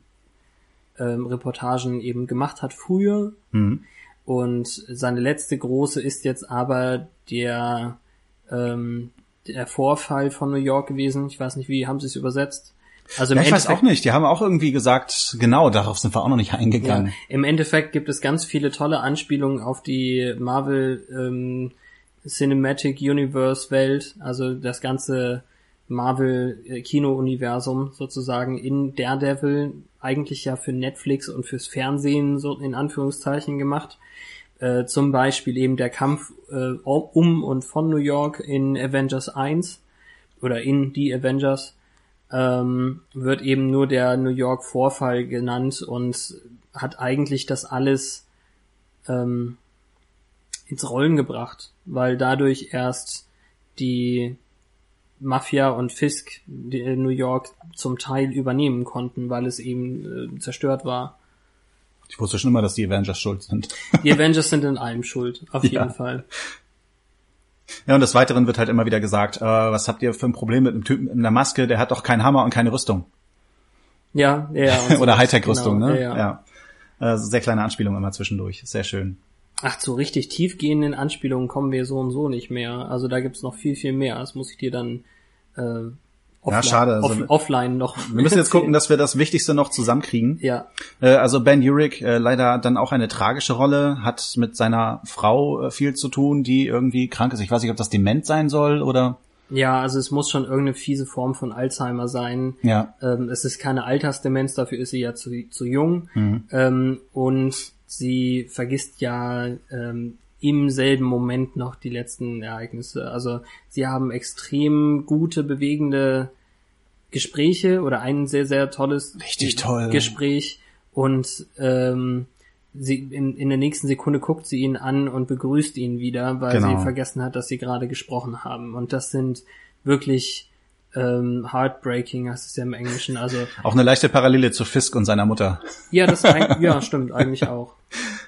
ähm, Reportagen eben gemacht hat früher. Hm. Und seine letzte große ist jetzt aber der, ähm, der Vorfall von New York gewesen. Ich weiß nicht, wie haben sie es übersetzt? Also im Ja, ich weiß auch nicht. Die haben auch irgendwie gesagt, genau, darauf sind wir auch noch nicht ja, eingegangen. Im Endeffekt gibt es ganz viele tolle Anspielungen auf die Marvel ähm, Cinematic Universe Welt, also das ganze Marvel äh, Kino-Universum sozusagen in Daredevil, eigentlich ja für Netflix und fürs Fernsehen so in Anführungszeichen gemacht. Äh, zum Beispiel eben der Kampf äh, um und von New York in Avengers 1 oder in die Avengers ähm, wird eben nur der New York Vorfall genannt und hat eigentlich das alles ähm, ins Rollen gebracht, weil dadurch erst die Mafia und Fisk die äh, New York zum Teil übernehmen konnten, weil es eben äh, zerstört war. Ich wusste schon immer, dass die Avengers schuld sind. Die Avengers sind in allem schuld, auf Ja. jeden Fall. Ja, und des Weiteren wird halt immer wieder gesagt, äh, was habt ihr für ein Problem mit einem Typen in der Maske, der hat doch keinen Hammer und keine Rüstung. Ja, ja. Oder. Hightech-Rüstung, Genau, ne? Ja, ja. Äh, sehr kleine Anspielung immer zwischendurch. Sehr schön. Ach, zu richtig tiefgehenden Anspielungen kommen wir so und so nicht mehr. Also da gibt's noch viel, viel mehr. Das muss ich dir dann äh, offline, schade, also- off, offline noch. Wir müssen jetzt gucken, dass wir das Wichtigste noch zusammenkriegen. Ja, Äh, also Ben Urich, äh, leider dann auch eine tragische Rolle, hat mit seiner Frau äh, viel zu tun, die irgendwie krank ist. Ich weiß nicht, ob das dement sein soll oder ja, also es muss schon irgendeine fiese Form von Alzheimer sein. ja. Ähm, es ist keine Altersdemenz, dafür ist sie ja zu, zu jung. Mhm. Ähm, und sie vergisst ja ähm, im selben Moment noch die letzten Ereignisse. Also sie haben extrem gute, bewegende Gespräche oder ein sehr, sehr tolles Richtig toll. Gespräch. Und ähm, sie in, in der nächsten Sekunde guckt sie ihn an und begrüßt ihn wieder, weil Genau. sie vergessen hat, dass sie gerade gesprochen haben. Und das sind wirklich ähm, heartbreaking, heißt es ja im Englischen. Also Auch eine leichte Parallele zu Fisk und seiner Mutter. ja, das ja stimmt eigentlich auch.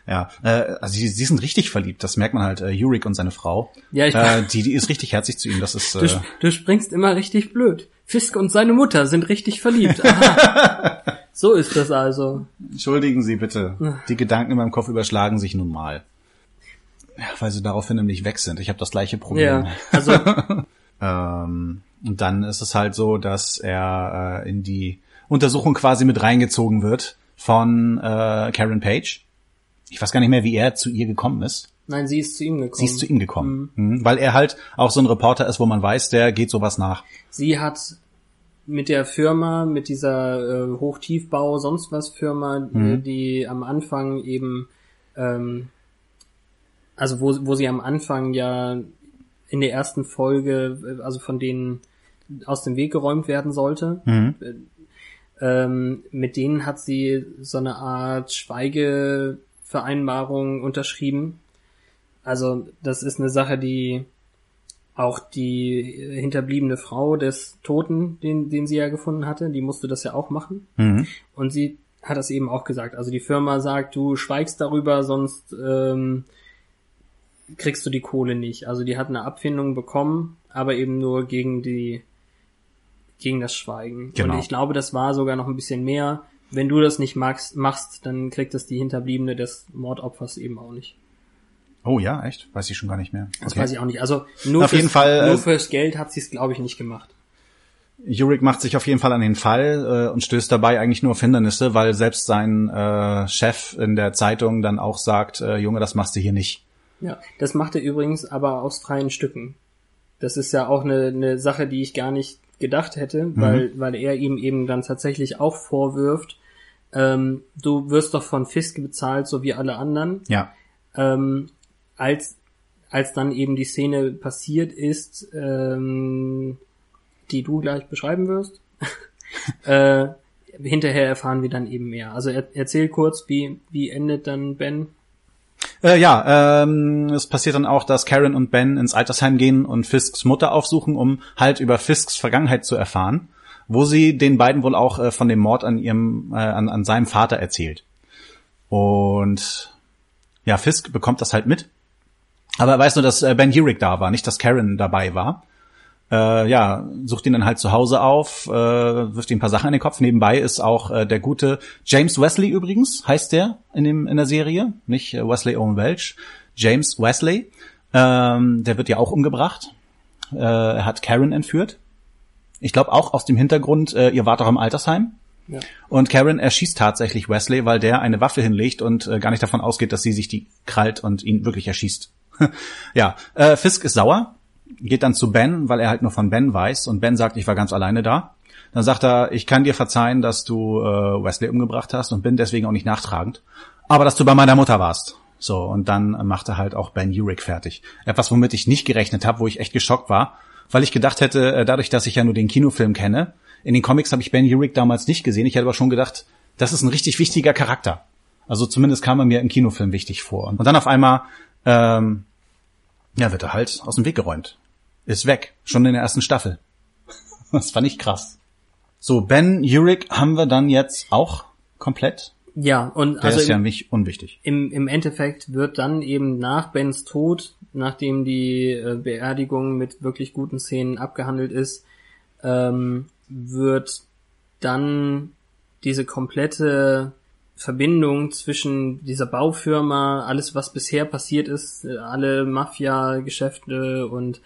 Ja, äh, also sie, sie sind richtig verliebt, das merkt man halt. Äh, Urich und seine Frau. Ja, ich- äh, die, die ist richtig herzig zu ihm. Das ist Du, äh, sp- du springst immer richtig blöd. Fisk und seine Mutter sind richtig verliebt. Aha. so ist das also. Entschuldigen Sie bitte. Die Gedanken in meinem Kopf überschlagen sich nun mal. Ja, weil sie daraufhin nämlich weg sind. Ich habe das gleiche Problem. Ja, also Ähm, und dann ist es halt so, dass er äh, in die Untersuchung quasi mit reingezogen wird von äh, Karen Page. Ich weiß gar nicht mehr, wie er zu ihr gekommen ist. nein, sie ist zu ihm gekommen. Sie ist zu ihm gekommen. Mhm. Weil er halt auch so ein Reporter ist, wo man weiß, der geht sowas nach. Sie hat mit der Firma, mit dieser äh, Hochtiefbau, sonst was Firma, Mhm. äh, die am Anfang eben, ähm, also wo, wo sie am Anfang ja in der ersten Folge, äh, also von denen aus dem Weg geräumt werden sollte, Mhm. ähm, mit denen hat sie so eine Art Schweigevereinbarung unterschrieben. Also das ist eine Sache, die auch die hinterbliebene Frau des Toten, den, den sie ja gefunden hatte, die musste das ja auch machen. Mhm. Und sie hat das eben auch gesagt. Also die Firma sagt, du schweigst darüber, sonst ähm, kriegst du die Kohle nicht. Also die hat eine Abfindung bekommen, aber eben nur gegen die gegen das Schweigen. Genau. Und ich glaube, das war sogar noch ein bisschen mehr. Wenn du das nicht magst, machst, dann kriegt das die Hinterbliebene des Mordopfers eben auch nicht. Oh ja, echt? Weiß ich schon gar nicht mehr. Das Okay. weiß ich auch nicht. Also nur, Auf fürs, jeden Fall, nur äh, fürs Geld hat sie es, glaube ich, nicht gemacht. Yurik macht sich auf jeden Fall an den Fall äh, und stößt dabei eigentlich nur auf Hindernisse, weil selbst sein äh, Chef in der Zeitung dann auch sagt, äh, Junge, das machst du hier nicht. Ja, das macht er übrigens aber aus freien Stücken. Das ist ja auch eine, eine Sache, die ich gar nicht gedacht hätte, weil, weil er ihm eben dann tatsächlich auch vorwirft, ähm, du wirst doch von Fisk bezahlt, so wie alle anderen. Ja. Ähm, als, als dann eben die Szene passiert ist, ähm, die du gleich beschreiben wirst, äh, hinterher erfahren wir dann eben mehr. Also er, erzähl kurz, wie, wie endet dann Ben? Äh, ja, ähm, es passiert dann auch, dass Karen und Ben ins Altersheim gehen und Fisks Mutter aufsuchen, um halt über Fisks Vergangenheit zu erfahren, wo sie den beiden wohl auch äh, von dem Mord an ihrem, äh, an, an seinem Vater erzählt. Und ja, Fisk bekommt das halt mit. Aber er weiß nur, dass äh, Ben Urich da war, nicht, dass Karen dabei war. Äh, ja, sucht ihn dann halt zu Hause auf, äh, wirft ihm ein paar Sachen in den Kopf. Nebenbei ist auch äh, der gute James Wesley übrigens, heißt der in, dem, in der Serie, nicht äh, Wesley Owen Welch. James Wesley, ähm, der wird ja auch umgebracht. Äh, er hat Karen entführt. Ich glaube auch aus dem Hintergrund, äh, ihr wart doch im Altersheim. Ja. Und Karen erschießt tatsächlich Wesley, weil der eine Waffe hinlegt und äh, gar nicht davon ausgeht, dass sie sich die krallt und ihn wirklich erschießt. ja, äh, Fisk ist sauer, geht dann zu Ben, weil er halt nur von Ben weiß und Ben sagt, ich war ganz alleine da. Dann sagt er, ich kann dir verzeihen, dass du äh, Wesley umgebracht hast und bin deswegen auch nicht nachtragend, aber dass du bei meiner Mutter warst. So, und dann macht er halt auch Ben Urich fertig. Etwas, womit ich nicht gerechnet habe, wo ich echt geschockt war, weil ich gedacht hätte, äh, dadurch, dass ich ja nur den Kinofilm kenne, in den Comics habe ich Ben Urich damals nicht gesehen. Ich hätte aber schon gedacht, das ist ein richtig wichtiger Charakter. Also zumindest kam er mir im Kinofilm wichtig vor. Und dann auf einmal, ähm, ja, wird er halt aus dem Weg geräumt. Ist weg. Schon in der ersten Staffel. Das fand ich krass. So, Ben Urich haben wir dann jetzt auch komplett. Ja, und Der also ist ja im, nicht unwichtig. im, im Endeffekt wird dann eben nach Bens Tod, nachdem die äh, Beerdigung mit wirklich guten Szenen abgehandelt ist, ähm, wird dann diese komplette Verbindung zwischen dieser Baufirma, alles was bisher passiert ist, alle Mafia-Geschäfte und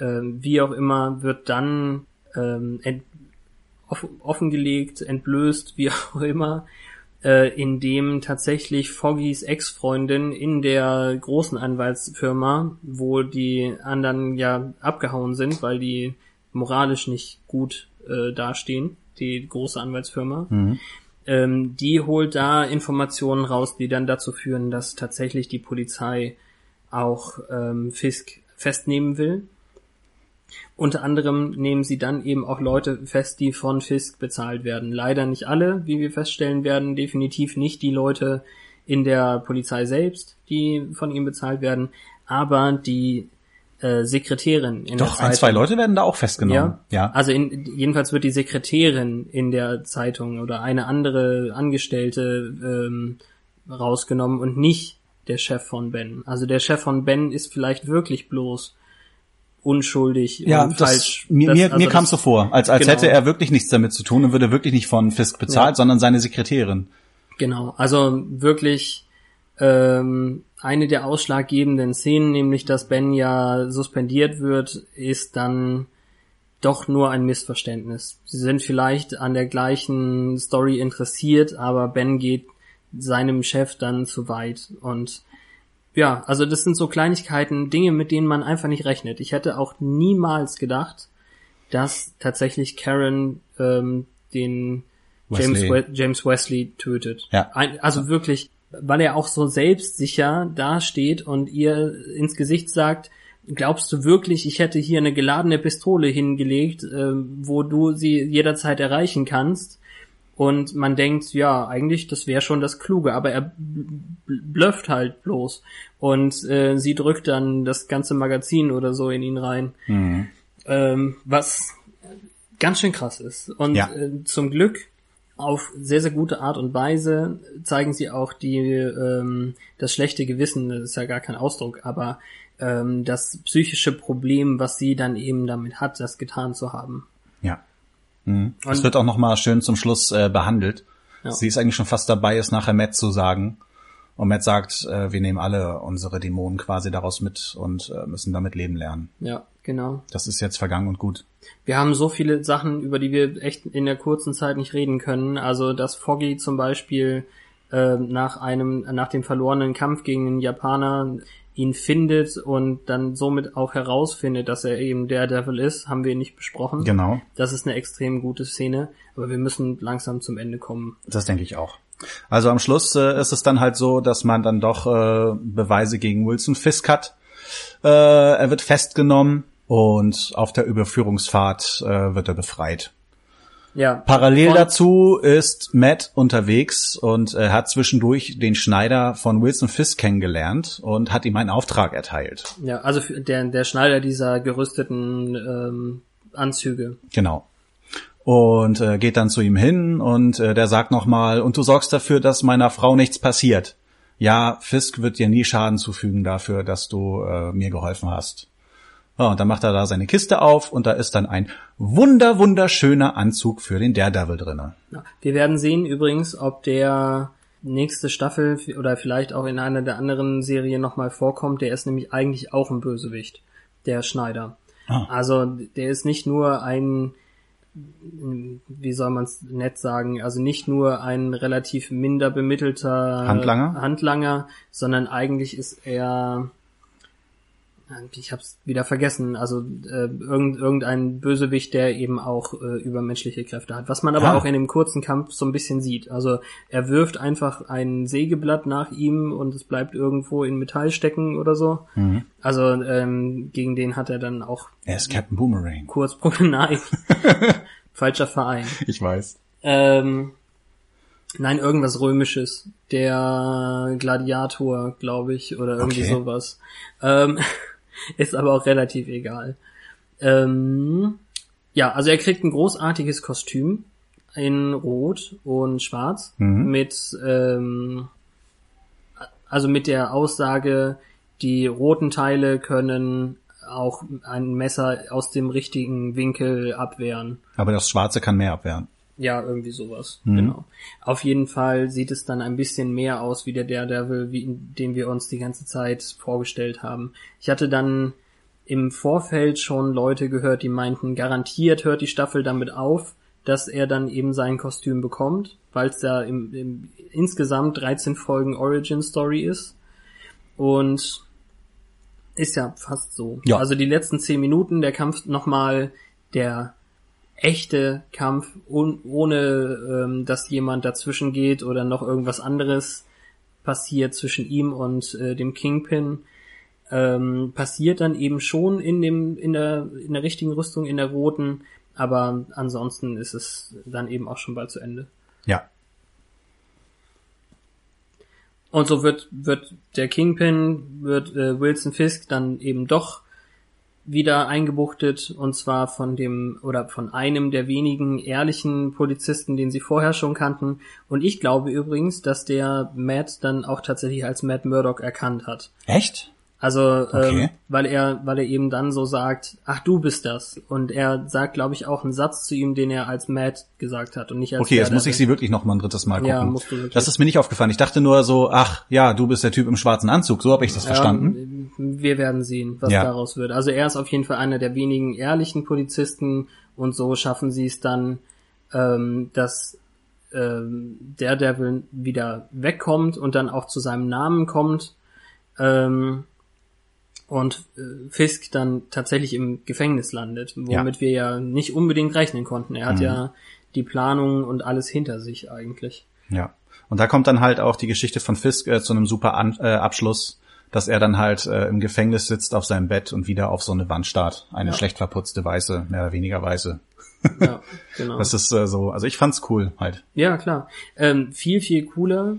ähm, wie auch immer, wird dann ähm, ent off offengelegt, entblößt, wie auch immer, äh, in dem tatsächlich Foggys Ex-Freundin in der großen Anwaltsfirma, wo die anderen ja abgehauen sind, weil die moralisch nicht gut äh, dastehen, die große Anwaltsfirma, ähm, die holt da Informationen raus, die dann dazu führen, dass tatsächlich die Polizei auch ähm, Fisk festnehmen will. Unter anderem nehmen sie dann eben auch Leute fest, die von Fisk bezahlt werden. Leider nicht alle, wie wir feststellen werden, definitiv nicht die Leute in der Polizei selbst, die von ihm bezahlt werden, aber die äh, Sekretärin in Doch, der ein, zwei Zeitung. Leute werden da auch festgenommen. Ja, ja. also in, jedenfalls wird die Sekretärin in der Zeitung oder eine andere Angestellte ähm, rausgenommen und nicht der Chef von Ben. Also der Chef von Ben ist vielleicht wirklich bloß unschuldig Ja, und das, falsch. mir, Das- mir, also mir kam es so vor, als, als genau. hätte er wirklich nichts damit zu tun und würde wirklich nicht von Fisk bezahlt, Ja. sondern seine Sekretärin. Genau, also wirklich ähm, eine der ausschlaggebenden Szenen, nämlich dass Ben ja suspendiert wird, ist dann doch nur ein Missverständnis. Sie sind vielleicht an der gleichen Story interessiert, aber Ben geht seinem Chef dann zu weit und ja, also das sind so Kleinigkeiten, Dinge, mit denen man einfach nicht rechnet. Ich hätte auch niemals gedacht, dass tatsächlich Karen ähm, den James, Wesley. We James Wesley tötet. Ja. Ein, also wirklich, weil er auch so selbstsicher dasteht und ihr ins Gesicht sagt, glaubst du wirklich, ich hätte hier eine geladene Pistole hingelegt, äh, wo du sie jederzeit erreichen kannst? Und man denkt, ja, eigentlich, das wäre schon das Kluge, aber er bl- blufft halt bloß. Und äh, sie drückt dann das ganze Magazin oder so in ihn rein. Mhm. Ähm, was ganz schön krass ist. Und Ja. äh, zum Glück auf sehr, sehr gute Art und Weise zeigen sie auch die ähm, das schlechte Gewissen, das ist ja gar kein Ausdruck, aber ähm, das psychische Problem, was sie dann eben damit hat, das getan zu haben. Mhm. Es wird auch noch mal schön zum Schluss äh, behandelt. Ja. Sie ist eigentlich schon fast dabei, es nachher Matt zu sagen. Und Matt sagt, äh, wir nehmen alle unsere Dämonen quasi daraus mit und äh, müssen damit leben lernen. Ja, genau. Das ist jetzt vergangen und gut. Wir haben so viele Sachen, über die wir echt in der kurzen Zeit nicht reden können. Also dass Foggy zum Beispiel äh, nach einem, nach dem verlorenen Kampf gegen den Japaner ihn findet und dann somit auch herausfindet, dass er eben Daredevil ist, haben wir nicht besprochen. Genau, Das ist eine extrem gute Szene, aber wir müssen langsam zum Ende kommen. das denke ich auch. Also am Schluss äh, ist es dann halt so, dass man dann doch äh, Beweise gegen Wilson Fisk hat. Äh, er wird festgenommen und auf der Überführungsfahrt äh, wird er befreit. Ja. Parallel Und- dazu ist Matt unterwegs und äh, hat zwischendurch den Schneider von Wilson Fisk kennengelernt und hat ihm einen Auftrag erteilt. Ja, also der, der Schneider dieser gerüsteten ähm, Anzüge. Genau. Und äh, geht dann zu ihm hin und äh, der sagt nochmal, und du sorgst dafür, dass meiner Frau nichts passiert. Ja, Fisk wird dir nie Schaden zufügen dafür, dass du äh, mir geholfen hast. Ja, und dann macht er da seine Kiste auf und da ist dann ein wunder, wunderschöner Anzug für den Daredevil drinne. Wir werden sehen übrigens, ob der nächste Staffel oder vielleicht auch in einer der anderen Serien nochmal vorkommt. Der ist nämlich eigentlich auch ein Bösewicht, der Schneider. Ah. Also der ist nicht nur ein, wie soll man es nett sagen, also nicht nur ein relativ minder bemittelter Handlanger? Handlanger, sondern eigentlich ist er ich hab's wieder vergessen, also äh, irgend, irgendein Bösewicht, der eben auch äh, übermenschliche Kräfte hat. Was man aber Ah. auch in dem kurzen Kampf so ein bisschen sieht. Also er wirft einfach ein Sägeblatt nach ihm und es bleibt irgendwo in Metall stecken oder so. Mhm. Also ähm, gegen den hat er dann auch Er ist Captain Boomerang. kurz Nein. Falscher Verein. Ich weiß. Ähm, nein, irgendwas Römisches. Der Gladiator, glaube ich, oder irgendwie Okay. sowas. Ähm, ist aber auch relativ egal. Ähm, ja, also er kriegt ein großartiges Kostüm in Rot und Schwarz Mhm. mit ähm, also mit der Aussage, die roten Teile können auch ein Messer aus dem richtigen Winkel abwehren. Aber das Schwarze kann mehr abwehren. Ja, irgendwie sowas. Mhm. Genau. Auf jeden Fall sieht es dann ein bisschen mehr aus wie der Daredevil, wie, den wir uns die ganze Zeit vorgestellt haben. Ich hatte dann im Vorfeld schon Leute gehört, die meinten, garantiert hört die Staffel damit auf, dass er dann eben sein Kostüm bekommt, weil es da im, im insgesamt 13 Folgen Origin Story ist. Und ist ja fast so. Ja. Also die letzten 10 Minuten, der Kampf nochmal, der echte Kampf, ohne ähm, dass jemand dazwischen geht oder noch irgendwas anderes passiert zwischen ihm und äh, dem Kingpin, ähm, passiert dann eben schon in dem in der in der richtigen Rüstung in der roten, aber ansonsten ist es dann eben auch schon bald zu Ende. Ja. Und so wird wird der Kingpin wird äh, Wilson Fisk dann eben doch wieder eingebuchtet und zwar von dem oder von einem der wenigen ehrlichen Polizisten, den sie vorher schon kannten. Und ich glaube übrigens, dass der Matt dann auch tatsächlich als Matt Murdock erkannt hat. Echt? Also, Okay. ähm, weil er, weil er eben dann so sagt, ach du bist das. Und er sagt, glaube ich, auch einen Satz zu ihm, den er als Matt gesagt hat und nicht als Okay, jetzt muss ich sie wirklich noch mal ein drittes Mal gucken. Ja, musst du wirklich. Das ist mir nicht aufgefallen. Ich dachte nur so, ach ja, du bist der Typ im schwarzen Anzug. So habe ich das verstanden. Ja, wir werden sehen, was Ja. daraus wird. Also er ist auf jeden Fall einer der wenigen ehrlichen Polizisten und so schaffen sie es dann, ähm, dass ähm, Daredevil wieder wegkommt und dann auch zu seinem Namen kommt. Ähm, und äh, Fisk dann tatsächlich im Gefängnis landet, womit wir ja nicht unbedingt rechnen konnten. Er hat Mhm. ja die Planung und alles hinter sich eigentlich. Ja. Und da kommt dann halt auch die Geschichte von Fisk äh, zu einem super An äh, Abschluss, dass er dann halt äh, im Gefängnis sitzt auf seinem Bett und wieder auf so eine Wand starrt. Eine Ja. schlecht verputzte weiße, mehr oder weniger weiße. Ja, genau. Das ist äh, so, also ich fand's cool halt. Ja, klar. Ähm, viel, viel cooler.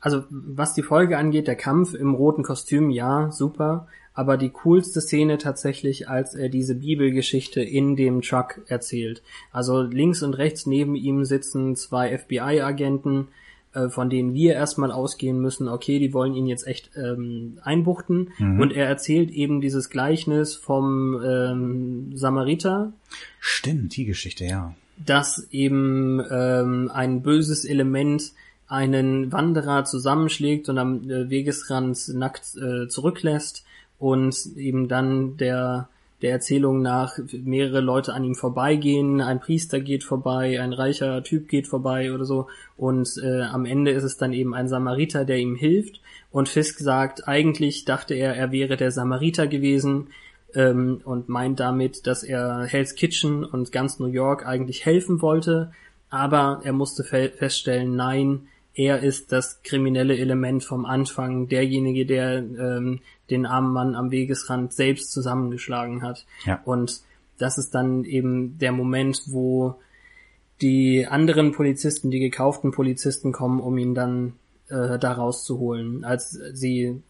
Also, was die Folge angeht, der Kampf im roten Kostüm, ja, super. Aber die coolste Szene tatsächlich, als er diese Bibelgeschichte in dem Truck erzählt. Also links und rechts neben ihm sitzen zwei FBI-Agenten, äh, von denen wir erstmal ausgehen müssen, okay, die wollen ihn jetzt echt ähm, einbuchten. Und er erzählt eben dieses Gleichnis vom ähm, Samariter, Stimmt, die Geschichte, ja. dass eben ähm, ein böses Element einen Wanderer zusammenschlägt und am äh, Wegesrand nackt äh, zurücklässt und eben dann der der Erzählung nach mehrere Leute an ihm vorbeigehen, ein Priester geht vorbei, ein reicher Typ geht vorbei oder so und äh, am Ende ist es dann eben ein Samariter, der ihm hilft und Fisk sagt, eigentlich dachte er, er wäre der Samariter gewesen, ähm, und meint damit, dass er Hell's Kitchen und ganz New York eigentlich helfen wollte, aber er musste fe feststellen, nein, er ist das kriminelle Element vom Anfang, derjenige, der ähm, den armen Mann am Wegesrand selbst zusammengeschlagen hat. Ja. Und das ist dann eben der Moment, wo die anderen Polizisten, die gekauften Polizisten kommen, um ihn dann äh, da rauszuholen. Als sie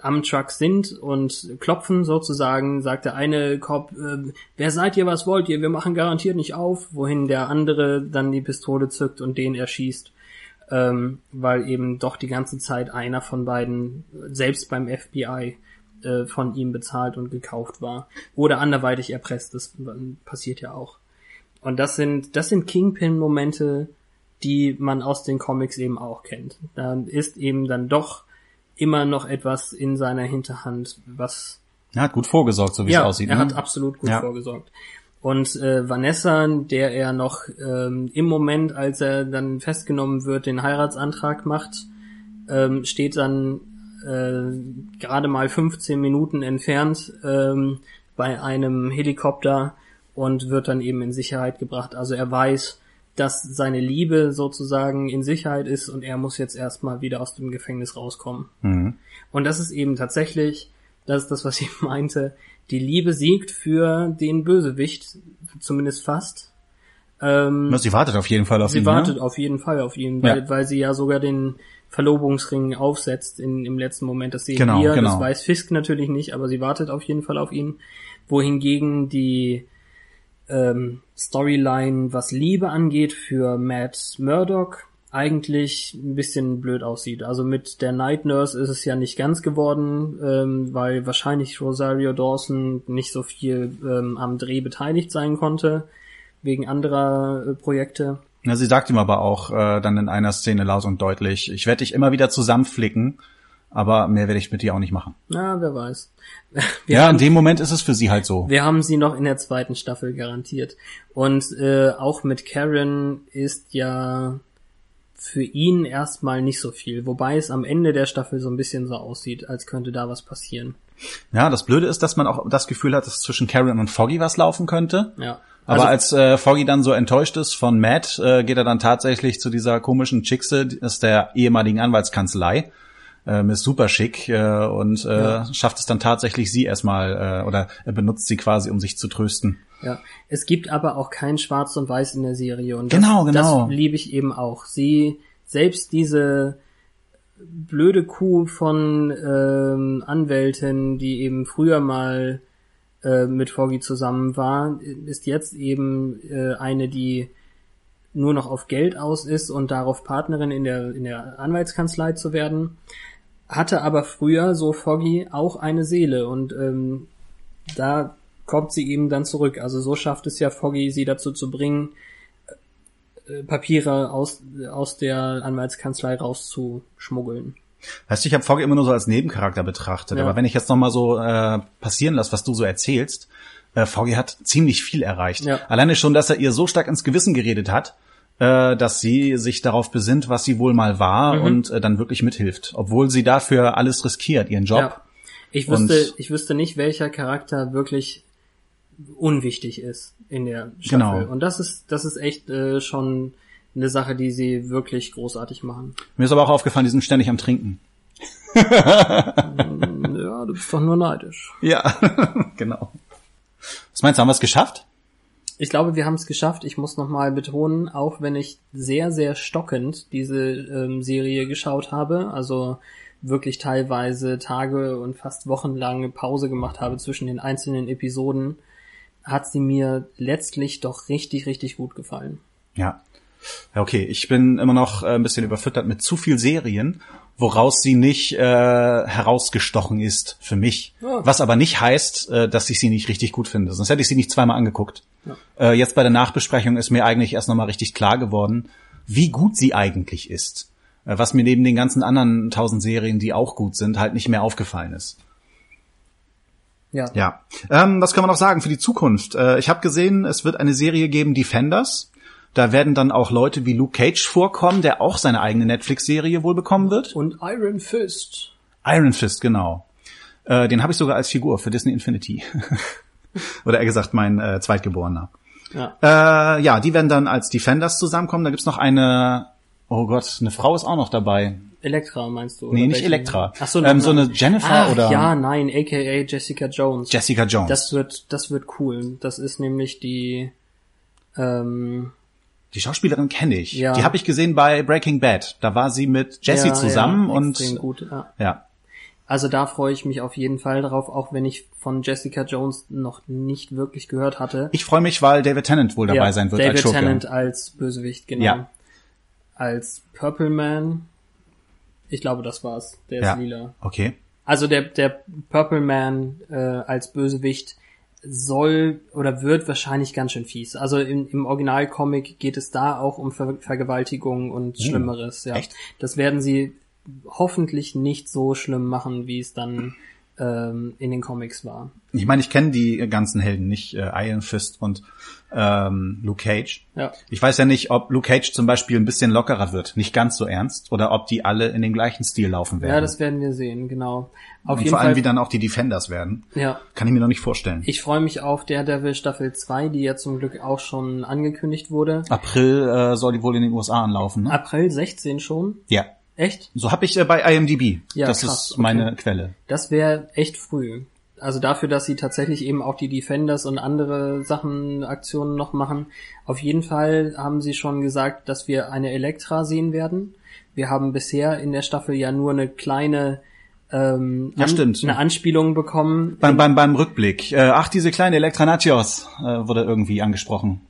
am Truck sind und klopfen sozusagen, sagt der eine Cop, äh, wer seid ihr, was wollt ihr, wir machen garantiert nicht auf, wohin der andere dann die Pistole zückt und den erschießt, ähm, weil eben doch die ganze Zeit einer von beiden, selbst beim FBI, äh, von ihm bezahlt und gekauft war. Oder anderweitig erpresst, das passiert ja auch. Und das sind, das sind Kingpin-Momente, die man aus den Comics eben auch kennt. Da ist eben dann doch immer noch etwas in seiner Hinterhand, was Er hat gut vorgesorgt, so wie ja, es aussieht. er ne? hat absolut gut Ja. vorgesorgt. Und äh, Vanessa, der er noch ähm, im Moment, als er dann festgenommen wird, den Heiratsantrag macht, ähm, steht dann äh, gerade mal 15 Minuten entfernt ähm, bei einem Helikopter und wird dann eben in Sicherheit gebracht. Also er weiß, dass seine Liebe sozusagen in Sicherheit ist und er muss jetzt erstmal wieder aus dem Gefängnis rauskommen. Mhm. Und das ist eben tatsächlich, das ist das, was ich meinte, die Liebe siegt für den Bösewicht, zumindest fast. Ähm, Sie wartet auf jeden Fall auf sie ihn. wartet ne? auf jeden Fall auf ihn, weil, Ja. weil sie ja sogar den Verlobungsring aufsetzt in, im letzten Moment. Das sehen Genau, wir, das genau. weiß Fisk natürlich nicht, aber sie wartet auf jeden Fall auf ihn. Wohingegen die ähm, Storyline, was Liebe angeht, für Matt Murdock eigentlich ein bisschen blöd aussieht. Also mit der Night Nurse ist es ja nicht ganz geworden, ähm, weil wahrscheinlich Rosario Dawson nicht so viel ähm, am Dreh beteiligt sein konnte, wegen anderer äh, Projekte. Ja, sie sagt ihm aber auch äh, dann in einer Szene laut und deutlich, ich werde dich immer wieder zusammenflicken, aber mehr werde ich mit dir auch nicht machen. Na, wer weiß. Wir ja, haben, in dem Moment ist es für sie halt so. wir haben sie noch in der zweiten Staffel garantiert. Und äh, auch mit Karen ist ja für ihn erstmal nicht so viel, wobei es am Ende der Staffel so ein bisschen so aussieht, als könnte da was passieren. Ja, das Blöde ist, dass man auch das Gefühl hat, dass zwischen Karen und Foggy was laufen könnte. Ja. Aber Also- als äh, Foggy dann so enttäuscht ist von Matt, äh, geht er dann tatsächlich zu dieser komischen Chickse aus der ehemaligen Anwaltskanzlei. Ähm, ist super schick äh, und äh, Ja. schafft es dann tatsächlich, sie erstmal äh, oder er benutzt sie quasi, um sich zu trösten. Ja, es gibt aber auch kein Schwarz und Weiß in der Serie und Genau, das, genau. das liebe ich eben auch. Sie selbst diese blöde Kuh von ähm, Anwältin, die eben früher mal äh, mit Foggy zusammen war, ist jetzt eben äh, eine, die nur noch auf Geld aus ist und darauf Partnerin in der in der Anwaltskanzlei zu werden. hatte aber früher, so Foggy, auch eine Seele und ähm, da kommt sie eben dann zurück. Also so schafft es ja Foggy, sie dazu zu bringen, äh, Papiere aus, aus der Anwaltskanzlei rauszuschmuggeln. Weißt du, ich habe Foggy immer nur so als Nebencharakter betrachtet, Ja. aber wenn ich jetzt nochmal so äh, passieren lasse, was du so erzählst, äh, Foggy hat ziemlich viel erreicht. Ja. Alleine schon, dass er ihr so stark ins Gewissen geredet hat, äh, dass sie sich darauf besinnt, was sie wohl mal war Mhm. und äh, dann wirklich mithilft, obwohl sie dafür alles riskiert, ihren Job. Ja. Ich wüsste, Und- ich wüsste nicht, welcher Charakter wirklich unwichtig ist in der Staffel. Genau. Und das ist, das ist echt äh, schon eine Sache, die sie wirklich großartig machen. Mir ist aber auch aufgefallen, die sind ständig am Trinken. Ja, du bist doch nur neidisch. Ja, genau. Was meinst du, haben wir es geschafft? Ich glaube, wir haben es geschafft. Ich muss nochmal betonen, auch wenn ich sehr, sehr stockend diese ähm, Serie geschaut habe, also wirklich teilweise Tage und fast wochenlange Pause gemacht habe zwischen den einzelnen Episoden, hat sie mir letztlich doch richtig, richtig gut gefallen. Ja. Ja, okay. Ich bin immer noch äh, ein bisschen überfüttert mit zu viel Serien, woraus sie nicht äh, herausgestochen ist für mich. Ja. Was aber nicht heißt, äh, dass ich sie nicht richtig gut finde. Sonst hätte ich sie nicht zweimal angeguckt. Äh, jetzt bei der Nachbesprechung ist mir eigentlich erst nochmal richtig klar geworden, wie gut sie eigentlich ist. Äh, was mir neben den ganzen anderen tausend Serien, die auch gut sind, halt nicht mehr aufgefallen ist. Ja. Ja. Ähm, was kann man noch sagen für die Zukunft? Äh, ich habe gesehen, es wird eine Serie geben, Defenders. Da werden dann auch Leute wie Luke Cage vorkommen, der auch seine eigene Netflix-Serie wohl bekommen wird. Und Iron Fist. Iron Fist, genau. Äh, den habe ich sogar als Figur für Disney Infinity. Oder eher gesagt, mein äh, Zweitgeborener. Ja. Äh, ja, die werden dann als Defenders zusammenkommen. Da gibt's noch eine, oh Gott, eine Frau ist auch noch dabei. Elektra meinst du? Nee, oder nicht welche? Elektra. Ach so, Ähm, so eine Jennifer Ach, oder- Ja, nein, aka Jessica Jones. Jessica Jones. Das wird, das wird cool. Das ist nämlich die, ähm, die Schauspielerin kenne ich. Ja. Die habe ich gesehen bei Breaking Bad. Da war sie mit Jessie ja, zusammen ja, und gut. Ja. ja. Also da freue ich mich auf jeden Fall drauf, auch wenn ich von Jessica Jones noch nicht wirklich gehört hatte. Ich freue mich, weil David Tennant wohl dabei sein wird David als Schurke. Tennant als Bösewicht, genau. Ja. Als Purple Man. Ich glaube, das war's. Der ist Ja. lila. Okay. Also der, der Purple Man äh, als Bösewicht soll oder wird wahrscheinlich ganz schön fies. Also im, im Originalcomic geht es da auch um Ver Vergewaltigung und Schlimmeres. Ja. echt? Das werden sie hoffentlich nicht so schlimm machen, wie es dann ähm, in den Comics war. Ich meine, ich kenne die ganzen Helden nicht, äh, Iron Fist und ähm, Luke Cage. Ja. Ich weiß ja nicht, ob Luke Cage zum Beispiel ein bisschen lockerer wird, nicht ganz so ernst, oder ob die alle in den gleichen Stil laufen werden. Ja, das werden wir sehen, genau. Auf und jeden vor allem, Fall. wie dann auch die Defenders werden. ja. Kann ich mir noch nicht vorstellen. Ich freue mich auf Daredevil Staffel 2, die ja zum Glück auch schon angekündigt wurde. April äh, soll die wohl in den USA anlaufen, ne? April 16 schon. Ja. Echt? So habe ich äh, bei IMDb. Ja, das krass, ist meine okay. Quelle. Das wäre echt früh. Also dafür, dass sie tatsächlich eben auch die Defenders und andere Sachen, Aktionen noch machen. Auf jeden Fall haben sie schon gesagt, dass wir eine Elektra sehen werden. Wir haben bisher in der Staffel ja nur eine kleine ähm, Ja, stimmt. eine Anspielung bekommen. Beim, beim, beim Rückblick. Äh, ach, diese kleine Elektra Nachos äh, wurde irgendwie angesprochen.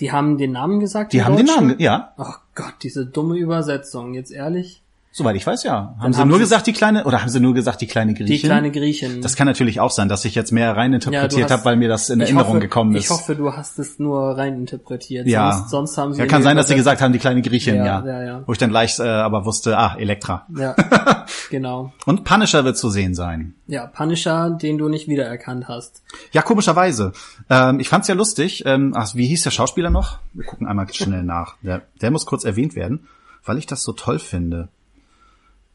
Die haben den Namen gesagt? Die haben den? Namen, ja. Oh Gott, diese dumme Übersetzung. Jetzt ehrlich? Soweit ich weiß, ja. Haben Dann sie haben nur sie- gesagt, die kleine, oder haben sie nur gesagt, die kleine Griechin? Die kleine Griechin. Das kann natürlich auch sein, dass ich jetzt mehr Ja, reininterpretiert hast- habe, weil mir das in Erinnerung hoffe, gekommen ist. Ich hoffe, du hast es nur reininterpretiert. ja. Sonst, sonst haben sie. ja, kann sein, dass sie gesagt haben, die kleine Griechin, Ja, ja. ja, ja. Wo ich dann gleich äh, aber wusste, ah, Elektra. Ja, genau. Und Punisher wird zu sehen sein. Ja, Punisher, den du nicht wiedererkannt hast. Ja, komischerweise. Ähm, ich fand's ja lustig. Ähm, ach, wie hieß der Schauspieler noch? Wir gucken einmal schnell nach. Der, der muss kurz erwähnt werden, weil ich das so toll finde.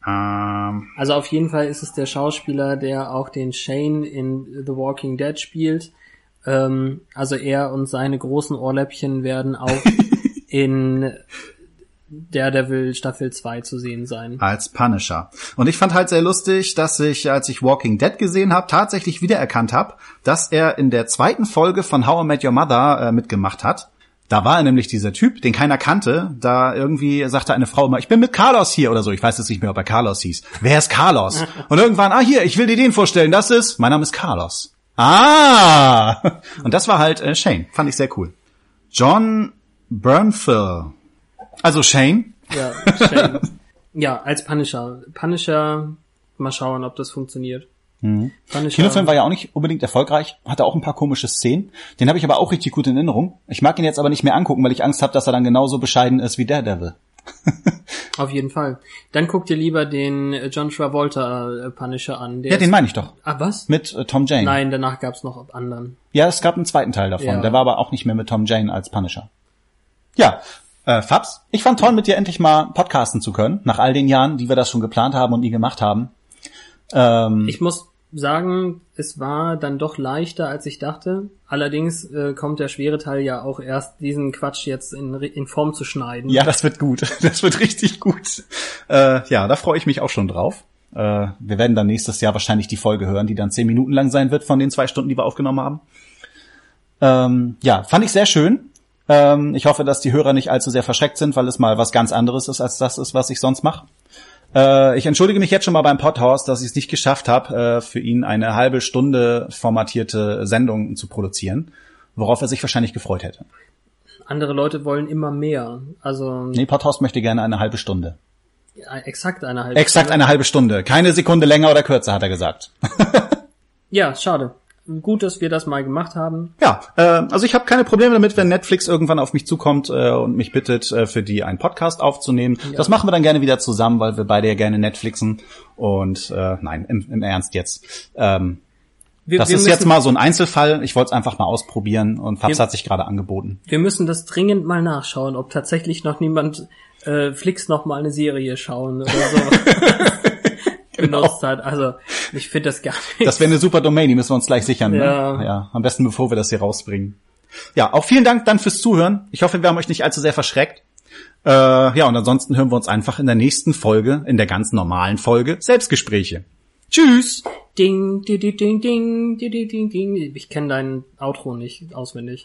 Ähm, Also auf jeden Fall ist es der Schauspieler, der auch den Shane in The Walking Dead spielt. Ähm, also er und seine großen Ohrläppchen werden auch in Daredevil Staffel 2 zu sehen sein. als Punisher. Und ich fand halt sehr lustig, dass ich, als ich Walking Dead gesehen habe, tatsächlich wiedererkannt habe, dass er in der zweiten Folge von How I Met Your Mother äh, mitgemacht hat. Da war nämlich dieser Typ, den keiner kannte. Da irgendwie sagte eine Frau immer, ich bin mit Carlos hier oder so. Ich weiß jetzt nicht mehr, ob er Carlos hieß. Wer ist Carlos? Und irgendwann, ah hier, ich will dir den vorstellen. Das ist, mein Name ist Carlos. Ah! Und das war halt äh, Shane. Fand ich sehr cool. John Bernthal. Also Shane. Ja, Shane. ja, als Punisher. Punisher mal schauen, ob das funktioniert. Ich Kinofilm war ja auch nicht unbedingt erfolgreich, hatte auch ein paar komische Szenen. Den habe ich aber auch richtig gut in Erinnerung. Ich mag ihn jetzt aber nicht mehr angucken, weil ich Angst habe, dass er dann genauso bescheiden ist wie Daredevil. Auf jeden Fall. Dann guck dir lieber den äh, John Travolta äh, Punisher an. Ja, den meine ich doch. Ah, was? Mit äh, Tom Jane. Nein, danach gab's noch anderen. Ja, es gab einen zweiten Teil davon. Ja. Der war aber auch nicht mehr mit Tom Jane als Punisher. Ja, äh, Fabs, ich fand toll, mit dir endlich mal podcasten zu können, nach all den Jahren, die wir das schon geplant haben und nie gemacht haben. Ähm, Ich muss sagen, es war dann doch leichter, als ich dachte. Allerdings äh, kommt der schwere Teil ja auch erst, diesen Quatsch jetzt in, in Form zu schneiden. ja, das wird gut. Das wird richtig gut. Äh, ja, da freue ich mich auch schon drauf. Äh, wir werden dann nächstes Jahr wahrscheinlich die Folge hören, die dann zehn Minuten lang sein wird von den zwei Stunden, die wir aufgenommen haben. Ähm, ja, fand ich sehr schön. Ähm, ich hoffe, dass die Hörer nicht allzu sehr verschreckt sind, weil es mal was ganz anderes ist, als das ist, was ich sonst mache. Äh, ich entschuldige mich jetzt schon mal beim Podhouse, dass ich es nicht geschafft habe, äh, für ihn eine halbe Stunde formatierte Sendung zu produzieren, worauf er sich wahrscheinlich gefreut hätte. Andere Leute wollen immer mehr. Also Nee, Podhouse möchte gerne eine halbe Stunde. äh, exakt eine halbe Exakt Stunde. eine halbe Stunde. Keine Sekunde länger oder kürzer, hat er gesagt. Ja, schade. Gut, dass wir das mal gemacht haben. Ja, äh, also ich habe keine Probleme damit, wenn Netflix irgendwann auf mich zukommt äh, und mich bittet, äh, für die einen Podcast aufzunehmen. Das machen wir dann gerne wieder zusammen, weil wir beide ja gerne Netflixen. Und äh, nein, im, im Ernst jetzt. Ähm, Wir, das wir ist müssen, jetzt mal so ein Einzelfall. Ich wollte es einfach mal ausprobieren und Fabs Wir- hat sich gerade angeboten. Wir müssen das dringend mal nachschauen, ob tatsächlich noch niemand äh, Flix noch mal eine Serie schauen oder so Genau. benutzt hat. Also ich finde das gar nicht. Das wäre eine super Domain, die müssen wir uns gleich sichern. Ne? Ja. Ne? ja. Am besten, bevor wir das hier rausbringen. Ja, auch vielen Dank dann fürs Zuhören. Ich hoffe, wir haben euch nicht allzu sehr verschreckt. Äh, ja, und ansonsten hören wir uns einfach in der nächsten Folge, in der ganz normalen Folge, Selbstgespräche. Tschüss! Ding, ding, ding, ding, ding, ding, ding. Ich kenne dein Outro nicht auswendig.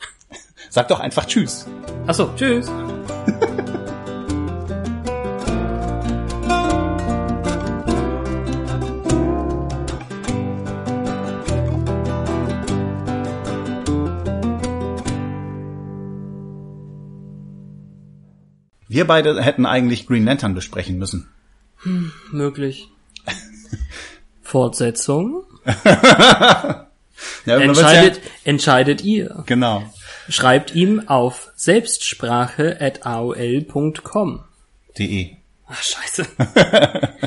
Sag doch einfach Tschüss. Achso, Tschüss. Wir beide hätten eigentlich Green Lantern besprechen müssen. Möglich. Fortsetzung. Ja, man wird's Entscheidet, entscheidet ihr. Ja, genau. Schreibt ihm auf selbstsprache at aol.com. De. Ach, scheiße.